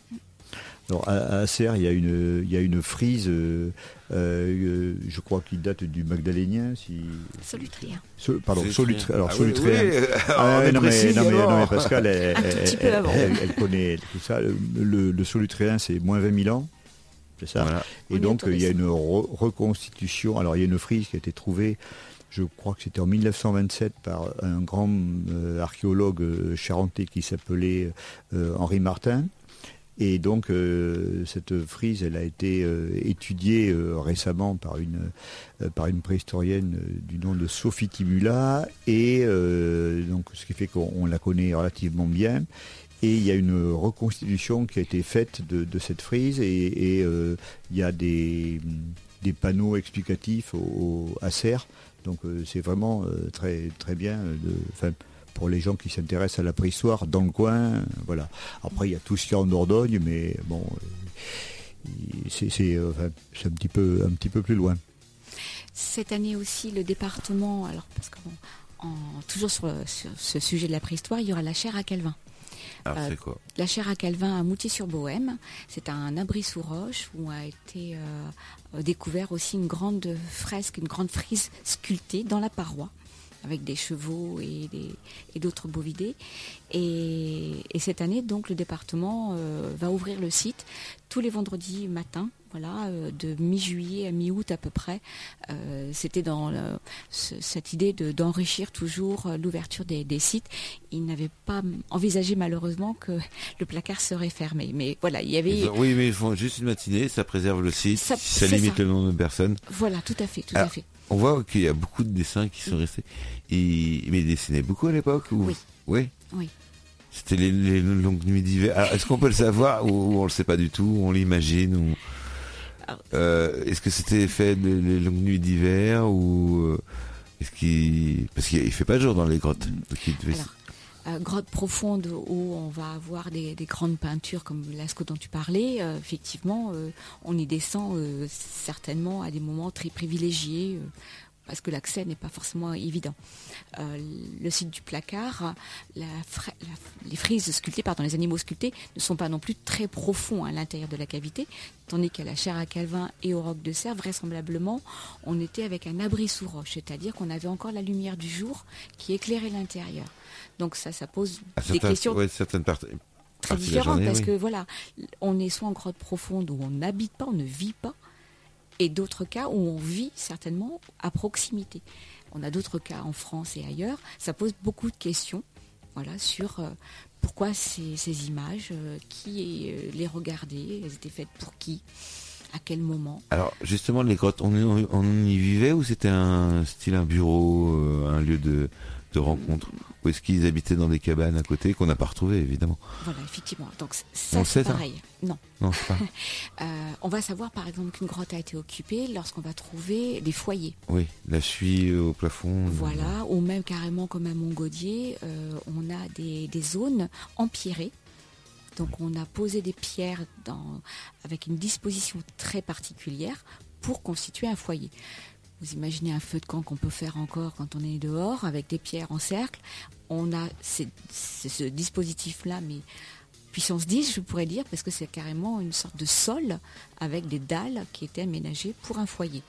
Alors, à, à Serre, il y a une, il y a une frise, euh, euh, je crois qu'il date du Magdalénien, si, Solutaire. So- pardon, très- alors Ah oui, Solutréen. oui, euh, [laughs] Ah, non, mais, non, mais, alors. non, mais Pascal, [laughs] elle, connaît tout ça. Le, le, solutréen, c'est moins 20 000 ans. C'est ça. Voilà. Et donc, il y a une re- reconstitution. Alors, il y a une frise qui a été trouvée, je crois que c'était en 1927, par un grand euh, archéologue euh, charentais qui s'appelait euh, Henri Martin. Et donc, euh, cette frise, elle a été euh, étudiée euh, récemment par une, par une préhistorienne du nom de Sophie Timula, et donc, ce qui fait qu'on on la connaît relativement bien. Et il y a une reconstitution qui a été faite de, cette frise, et, il y a des, des panneaux explicatifs au, à Serres. Donc, c'est vraiment très, très bien. De, pour les gens qui s'intéressent à la préhistoire dans le coin, voilà. Après, il y a tout ce qu'il y a en Dordogne, mais bon, euh, c'est c'est, euh, enfin, c'est un petit peu un petit peu plus loin. Cette année aussi, le département, alors parce que toujours sur, sur ce sujet de la préhistoire, il y aura la chaire à Calvin. Alors Euh, c'est quoi? La chaire à Calvin à Moutier-sur-Bohème, c'est un abri sous roche où a été euh, découvert aussi une grande fresque, une grande frise sculptée dans la paroi avec des chevaux et, des- et d'autres bovidés. Et, et cette année, donc, le département euh, va ouvrir le site tous les vendredis matins, voilà, euh, de mi-juillet à mi-août à peu près. Euh, C'était dans le- ce- cette idée de- d'enrichir toujours l'ouverture des, des sites. Ils n'avaient pas envisagé malheureusement que le placard serait fermé. Mais voilà, il y avait... Ont- Oui, mais ils font juste une matinée, ça préserve le site, Ça- limite ça. le nombre de personnes. Voilà, tout à fait, tout à fait. On voit qu'il y a beaucoup de dessins qui sont restés. Et... Mais ils dessinaient beaucoup à l'époque ou... Oui. Oui. Oui. C'était les, les longues nuits d'hiver. Alors, est-ce qu'on peut le savoir ou, on le sait pas du tout On l'imagine ou... Euh, Est-ce que c'était fait les longues nuits d'hiver ou euh, est-ce qu'il parce qu'il il fait pas jour dans les grottes. donc il devait- Alors, euh, grotte profonde où on va avoir des, des grandes peintures comme Lascaux dont tu parlais, euh, effectivement, euh, on y descend certainement à des moments très privilégiés parce que l'accès n'est pas forcément évident. Euh, le site du placard, la fra- la- les frises sculptées, pardon, les animaux sculptés ne sont pas non plus très profonds à l'intérieur de la cavité, tandis qu'à la chaire à Calvin et au roc de Serre, vraisemblablement, on était avec un abri sous roche, c'est-à-dire qu'on avait encore la lumière du jour qui éclairait l'intérieur. Donc ça, ça pose à des questions ouais, certaines parties. très journée, parce oui. que voilà, on est soit en grotte profonde où on n'habite pas, on ne vit pas, et d'autres cas où on vit certainement à proximité. On a d'autres cas en France et ailleurs. Ça pose beaucoup de questions, voilà, sur euh, pourquoi ces, images, euh, qui euh, les regardait, elles étaient faites pour qui, à quel moment? Alors justement les grottes, on, y- on y vivait ou c'était un style un bureau, un lieu de, de rencontre Ou est-ce qu'ils habitaient dans des cabanes à côté qu'on n'a pas retrouvées évidemment Voilà, effectivement. Donc ça, c'est sait, ça pareil. Non. Non, pas. [laughs] Euh, on va savoir par exemple qu'une grotte a été occupée lorsqu'on va trouver des foyers. Oui, la suie au plafond. Voilà, ou même carrément comme à Montgaudier, euh, on a des, des zones empierrées. Donc on a posé des pierres dans, avec une disposition très particulière pour constituer un foyer. Vous imaginez un feu de camp qu'on peut faire encore quand on est dehors avec des pierres en cercle. On a ce dispositif-là, mais puissance 10, je pourrais dire, parce que c'est carrément une sorte de sol avec des dalles qui étaient aménagées pour un foyer.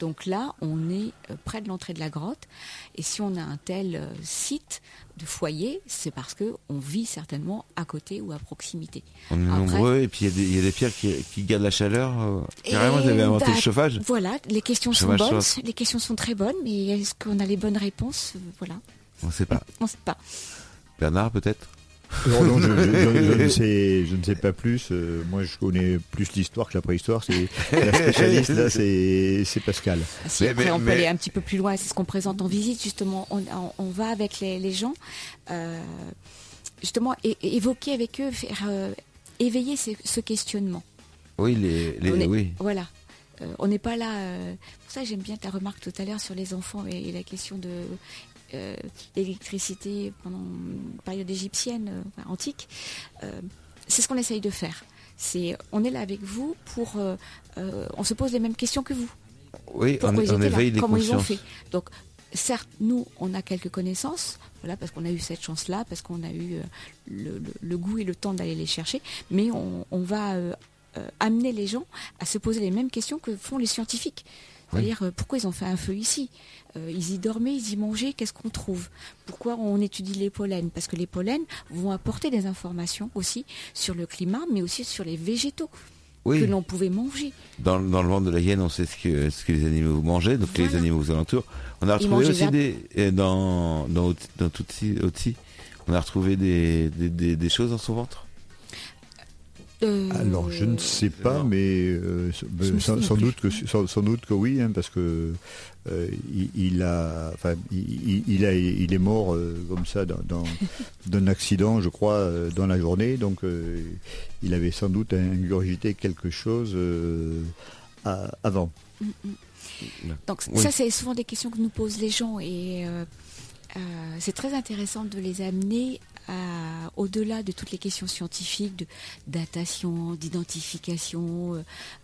Donc là, on est euh, près de l'entrée de la grotte. Et si on a un tel euh, site de foyer, c'est parce que on vit certainement à côté ou à proximité. On est Après- nombreux et puis il y a des- il y, a des pierres qui, qui gardent la chaleur. euh, Carrément, j'avais inventé bah, le chauffage. Voilà, les questions sont bonnes, les questions sont très bonnes, mais est-ce qu'on a les bonnes réponses? Voilà, On sait pas. on ne sait pas. Bernard peut-être? Non, je, ne [laughs] sais, je ne sais pas plus. Euh, moi, je connais plus l'histoire que la préhistoire. C'est la spécialiste là, c'est Pascal. Ah, si, après, on peut aller un petit peu plus loin. C'est ce qu'on présente en visite justement. On, va avec les, gens, euh, justement, évoquer avec eux, faire euh, éveiller ce, questionnement. Oui, les, oui. Voilà. on n'est pas là. pour ça, j'aime bien ta remarque tout à l'heure sur les enfants et la question de l'électricité pendant une période égyptienne, euh, antique. Euh, c'est ce qu'on essaye de faire. C'est, on est là avec vous pour, on se pose les mêmes questions que vous. Oui, on, éveille les comment ils ont fait. Donc, certes, nous, on a quelques connaissances, voilà, parce qu'on a eu cette chance-là, parce qu'on a eu le, goût et le temps d'aller les chercher, mais on, va amener les gens à se poser les mêmes questions que font les scientifiques. C'est-à-dire, pourquoi ils ont fait un feu ici euh, ils y dormaient, ils y mangeaient, qu'est-ce qu'on trouve Pourquoi on étudie les pollens Parce que les pollens vont apporter des informations aussi sur le climat, mais aussi sur les végétaux. que l'on pouvait manger. Dans, le ventre de la hyène, on sait ce que, ce que les animaux mangeaient, donc les animaux aux alentours. On a retrouvé aussi des, euh, dans, dans, dans on a retrouvé des, des choses dans son ventre euh, Alors je ne sais pas, mais euh, sans, doute que sans, doute que oui, hein, parce que euh, il, a, enfin, il, a, il est mort comme ça dans, [laughs] d'un accident, je crois, dans la journée. Donc il avait sans doute ingurgité quelque chose avant. Donc ça, c'est souvent des questions que nous posent les gens et c'est très intéressant de les amener au-delà de toutes les questions scientifiques, de datation, d'identification euh,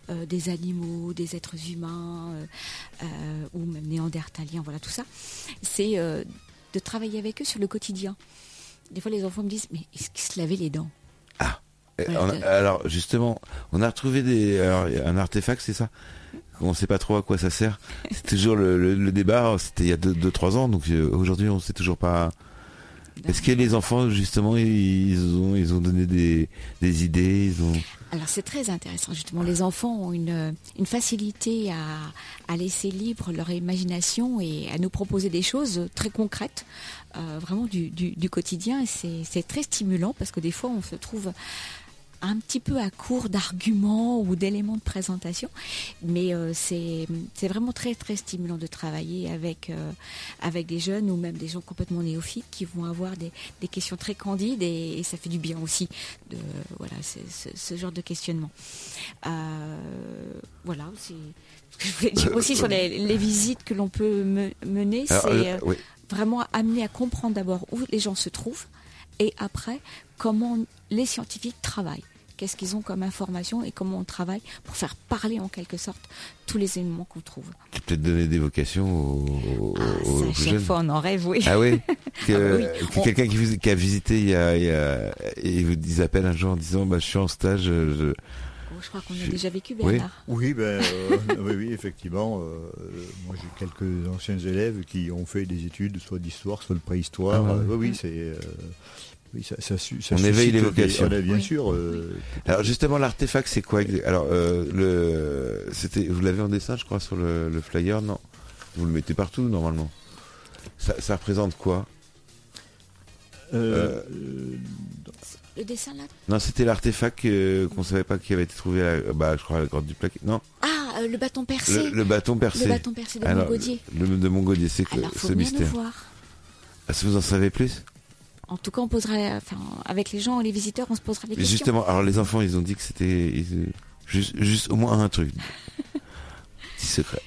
euh, des animaux, des êtres humains euh, ou même néandertaliens, voilà tout ça, c'est de travailler avec eux sur le quotidien. Des fois, les enfants me disent, mais est-ce qu'ils se lavaient les dents? Ah alors justement, on a retrouvé des, un artefact, c'est ça? On ne sait pas trop à quoi ça sert. [laughs] C'est toujours le, débat. C'était il y a 2-3 ans, donc aujourd'hui on ne sait toujours pas est-ce que les enfants, justement, ils ont, ils ont donné des, des idées ils ont... Alors c'est très intéressant, justement. Les enfants ont une, une facilité à, à, laisser libre leur imagination et à nous proposer des choses très concrètes, euh, vraiment du, du, quotidien. Et c'est très stimulant parce que des fois on se trouve un petit peu à court d'arguments ou d'éléments de présentation, mais euh, c'est vraiment très très stimulant de travailler avec euh, avec des jeunes ou même des gens complètement néophytes qui vont avoir des, des questions très candides et, ça fait du bien aussi de voilà ce genre de questionnement. Euh, voilà, c'est ce que je voulais dire aussi sur les, les visites que l'on peut mener, c'est vraiment amener à comprendre d'abord où les gens se trouvent et après comment les scientifiques travaillent. Qu'est-ce qu'ils ont comme information et comment on travaille pour faire parler en quelque sorte tous les éléments qu'on trouve. Tu peux peut-être donner des vocations aux, ah, chaque fois on en rêve, oui. Ah oui, [laughs] ah Quelqu'un qui, a visité il y a, et vous ils appellent un jour en disant bah, je suis en stage. Je, oh, je crois qu'on a déjà vécu, Bernard. Oui, ben, euh, [laughs] oui, effectivement. Euh, moi, j'ai quelques anciens élèves qui ont fait des études, soit d'histoire, soit de préhistoire. Ah oui, oui, c'est. Oui, ça, ça, ça on éveille l'évocation. Bien sûr. Euh, Alors justement, l'artefact, c'est quoi Alors, euh, le, c'était, vous l'avez en dessin, je crois, sur le, flyer, non? Vous le mettez partout normalement. Ça, représente quoi? Euh, Le dessin là? Non, c'était l'artefact qu'on ne savait pas qui avait été trouvé, à, bah, je crois, à la grotte du plaquet. Non? Ah, le bâton percé. Le, bâton percé. Le bâton percé de Montgaudier. Le de Montgaudier, c'est que ce mystère? voir. Ah, si vous en savez plus? En tout cas, on enfin, avec les gens, les visiteurs, on se posera des questions. Justement, alors les enfants, ils ont dit que c'était juste, juste, au moins un truc. [laughs] Petit secret.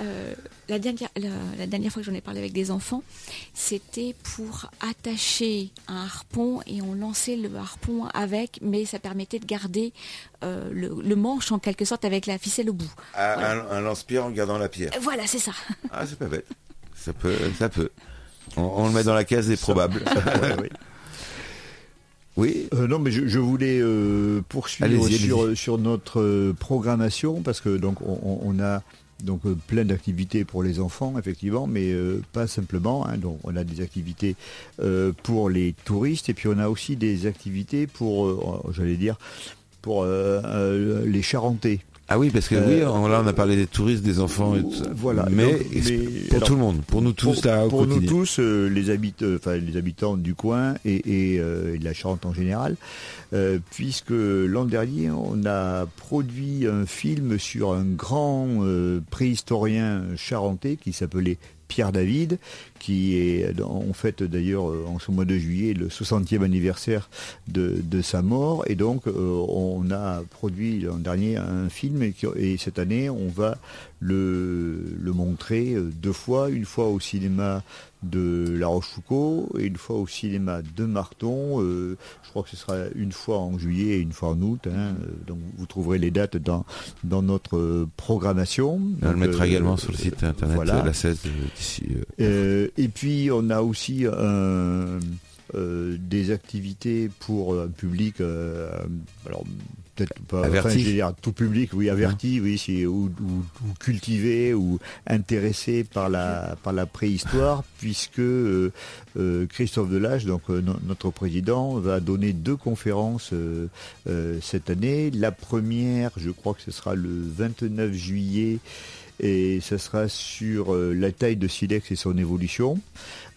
Euh, la, dernière, la, dernière fois que j'en ai parlé avec des enfants, c'était pour attacher un harpon et on lançait le harpon avec, mais ça permettait de garder euh, le, manche en quelque sorte avec la ficelle au bout. Ah, un, lance-pierre en gardant la pierre. Voilà, c'est ça. Ah, c'est pas bête. Ça peut, ça peut. On, le met dans la case des probables. [laughs] oui. Euh, non, mais je, voulais euh, poursuivre sur, sur, notre euh, programmation parce que donc on, a donc plein d'activités pour les enfants effectivement, mais pas simplement. Hein. donc on a des activités pour les touristes et puis on a aussi des activités pour, j'allais dire, pour les Charentais Ah oui, parce que oui, là on a parlé des touristes, des enfants, et tout ça. Voilà. Mais, Donc, mais- pour alors, tout le monde, pour nous tous, pour, là, au pour nous tous, euh, les, habitants, enfin, les habitants du coin et, et, euh, et de la Charente en général, euh, puisque l'an dernier, on a produit un film sur un grand euh, préhistorien charentais qui s'appelait Pierre David, qui est en fait d'ailleurs euh, en ce mois de juillet le 60e anniversaire de, de sa mort et donc euh, on a produit l'an dernier un film et, qui- et cette année on va le, le montrer euh, deux fois, une fois au cinéma de La Rochefoucauld et une fois au cinéma de Marton. Euh, je crois que ce sera une fois en juillet et une fois en août. hein. Donc vous trouverez les dates dans, dans notre programmation. On le mettra euh, également sur le site internet voilà. de la 16 euh, d'ici. euh, et puis on a aussi un- euh, des activités pour un public, euh, alors peut-être pas Averti. enfin, je veux dire, tout public, oui, averti, oui, c'est- ou, ou- ou cultivé ou intéressé par la par la préhistoire, [laughs] puisque euh, euh, Christophe Delage, donc euh, no- notre président, va donner deux conférences euh, euh, cette année. La première, je crois que ce sera le 29 juillet et ça sera sur euh, la taille de silex et son évolution.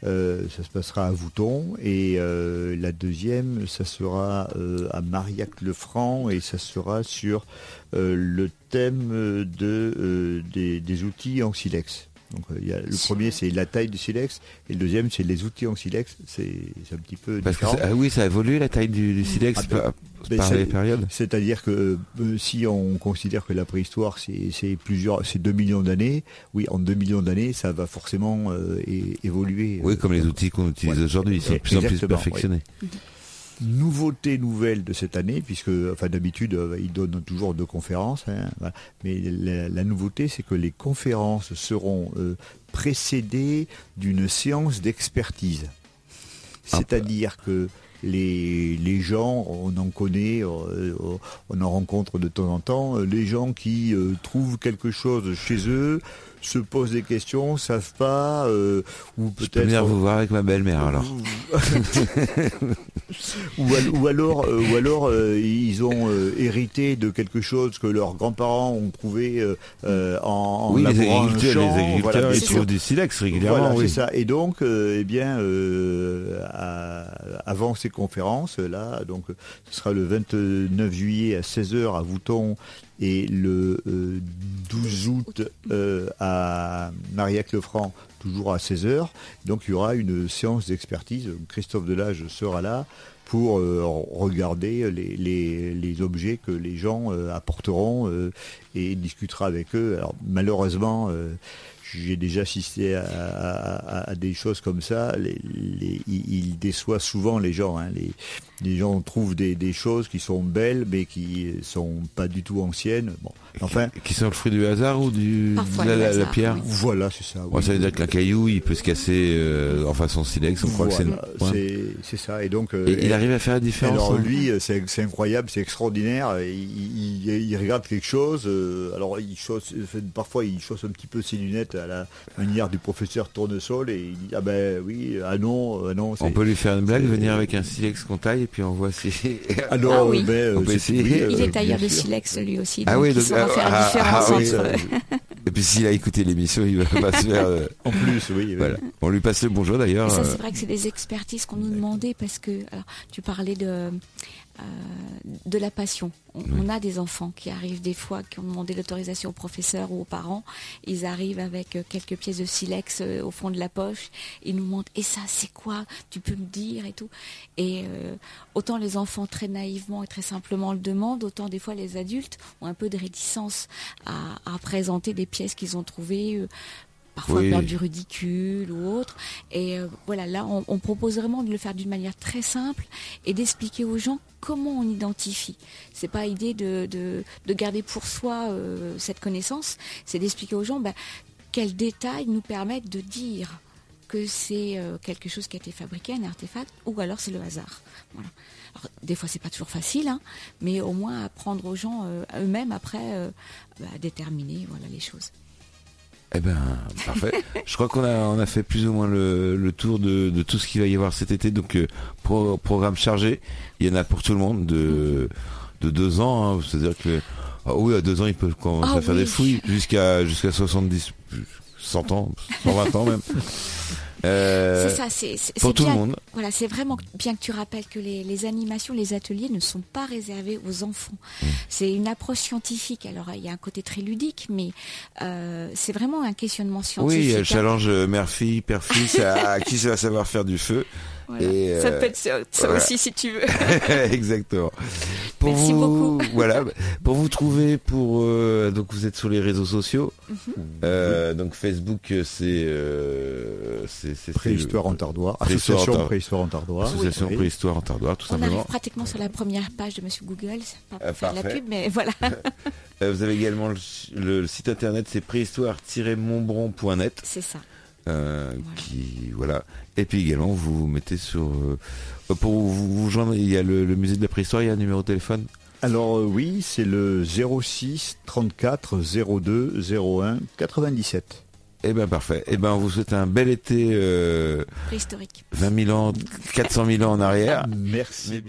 Euh, ça se passera à Vouton et euh, la deuxième, ça sera euh, à Marillac-le-Franc et ça sera sur le thème de, des outils en silex. Donc euh, il y a, le premier c'est la taille du silex et le deuxième c'est les outils en silex. C'est un petit peu Parce que différent. ça- ah oui, ça a évolué la taille du, du silex Ah ben, par, ben, les périodes. C'est-à-dire que euh, si on considère que la préhistoire c'est plusieurs, c'est 2 millions d'années, oui, en 2 millions d'années, ça va forcément euh, é- évoluer. Oui, Euh, comme les outils qu'on utilise ouais. aujourd'hui, ils sont de plus en plus perfectionnés. Nouveauté nouvelle de cette année, puisque enfin d'habitude euh, ils donnent toujours deux conférences, hein, voilà. mais la, la nouveauté c'est que les conférences seront euh, précédées d'une séance d'expertise. Ah. C'est-à-dire que les, les gens, on en connaît, euh, on en rencontre de temps en temps, les gens qui euh, trouvent quelque chose chez eux, se posent des questions, savent pas, euh, ou Je peux peut-être venir vous voir avec ma belle-mère alors. [laughs] ou, al- ou alors, euh, ou alors euh, ils ont hérité de quelque chose que leurs grands-parents ont trouvé en, oui, les agriculteurs, champ, les agriculteurs, voilà, ils bien trouvent du silex régulièrement, Voilà, oui. c'est ça. Et donc, eh bien, à- avant ces conférences, là, donc, ce sera le 29 juillet à 16h à Vouton et le euh, 12 août euh, à Marillac-le-Franc, toujours à 16h. Donc, il y aura une séance d'expertise. Christophe Delage sera là pour euh, regarder les, les, les objets que les gens euh, apporteront euh, et discutera avec eux. Alors malheureusement, euh, j'ai déjà assisté à, des choses comme ça. Il déçoit souvent les gens. hein. Les, gens trouvent des, choses qui sont belles mais qui sont pas du tout anciennes. Enfin, Qui sont le fruit du hasard ou du, Parfois la, pierre oui. voilà, c'est ça. Oui. Ça veut dire qu'un caillou, il peut se casser euh, en façon silex, on croit que c'est Ouais. c'est ça. Et donc, euh, Et il arrive à faire la différence Alors hein lui, euh, c'est incroyable, c'est extraordinaire. Il, il- il regarde quelque chose. euh, alors il chausse, euh, parfois il chausse un petit peu ses lunettes à la manière du professeur Tournesol et il dit ah ben oui, ah non, ah non. On peut lui faire une blague, venir avec un silex qu'on taille et puis on voit si... Alors, Ah oui. euh, ben, euh, On peut c'est- essayer. oui, euh, Il est tailleur de silex lui aussi, Ah donc oui, il donc, ah, faire la ah, différence ah oui, entre... Et puis s'il a écouté l'émission, il va pas se faire... euh, [laughs] En plus, oui. oui. Voilà. On lui passe le bonjour d'ailleurs. Ça, euh, c'est vrai que c'est des expertises qu'on nous demandait parce que alors, tu parlais de, euh, de la passion. On, on a des enfants qui arrivent des fois, qui ont demandé l'autorisation au professeur ou aux parents. Ils arrivent avec euh, quelques pièces de silex euh, au fond de la poche. Ils nous montrent, et ça, c'est quoi? Tu peux me dire et tout. Et euh, autant les enfants très naïvement et très simplement le demandent, autant des fois les adultes ont un peu de réticence à, à présenter des pièces qu'ils ont trouvées. Parfois Oui. peur du ridicule ou autre. Et euh, voilà, là, on, on propose vraiment de le faire d'une manière très simple et d'expliquer aux gens comment on identifie. C'est pas idée de, de, de garder pour soi euh, cette connaissance, c'est d'expliquer aux gens bah, quels détails nous permettent de dire que c'est euh, quelque chose qui a été fabriqué, un artefact, ou alors c'est le hasard. Voilà. Alors, des fois, c'est pas toujours facile, hein, mais au moins apprendre aux gens euh, eux-mêmes après euh, bah, à déterminer voilà les choses. Eh ben, parfait. Je crois qu'on a, on a fait plus ou moins le, le tour de, de tout ce qu'il va y avoir cet été. Donc, euh, pro- programme chargé. Il y en a pour tout le monde de, de deux ans. hein. C'est-à-dire que Ah oui, à deux ans, il peut commencer Ah à faire oui. des fouilles jusqu'à jusqu'à 70, 100 ans, 120 ans même. Euh, c'est ça, c'est c'est- pour tout le monde. Voilà, c'est vraiment bien que tu rappelles que les, les animations, les ateliers ne sont pas réservés aux enfants. Mmh. C'est une approche scientifique. Alors il y a un côté très ludique, mais euh, c'est vraiment un questionnement scientifique. Oui, il y a le hein. challenge euh, mère-fille, père-fils, à, à qui ça va savoir faire du feu. Voilà. Et, ça euh, peut être ça, ça voilà. aussi si tu veux. [laughs] Exactement. Pour Merci vous, beaucoup. [laughs] Voilà, pour vous trouver, pour euh, donc vous êtes sur les réseaux sociaux. Mhm. Euh, donc Facebook, c'est euh, c'est c'est- Préhistoire en en Association Préhistoire en Tardoire. Association Oui. Préhistoire en Tardoire, tout On arrive simplement. pratiquement sur la première page de Monsieur Google. C'est pas pour Ah, faire de la pub, mais voilà. [laughs] Euh, vous avez également le, le site internet, c'est préhistoire-montbron.net. c'est ça. Euh, Voilà. qui voilà et puis également vous vous mettez sur euh, pour vous, vous joindre il y a le, le musée de la préhistoire il y a un numéro de téléphone Alors euh, oui, c'est le 06 34 02 01 97. eh ben parfait eh ben on vous souhaite un bel été euh, Préhistorique. 20 000 ans 400 000 ans en arrière Merci. Mais-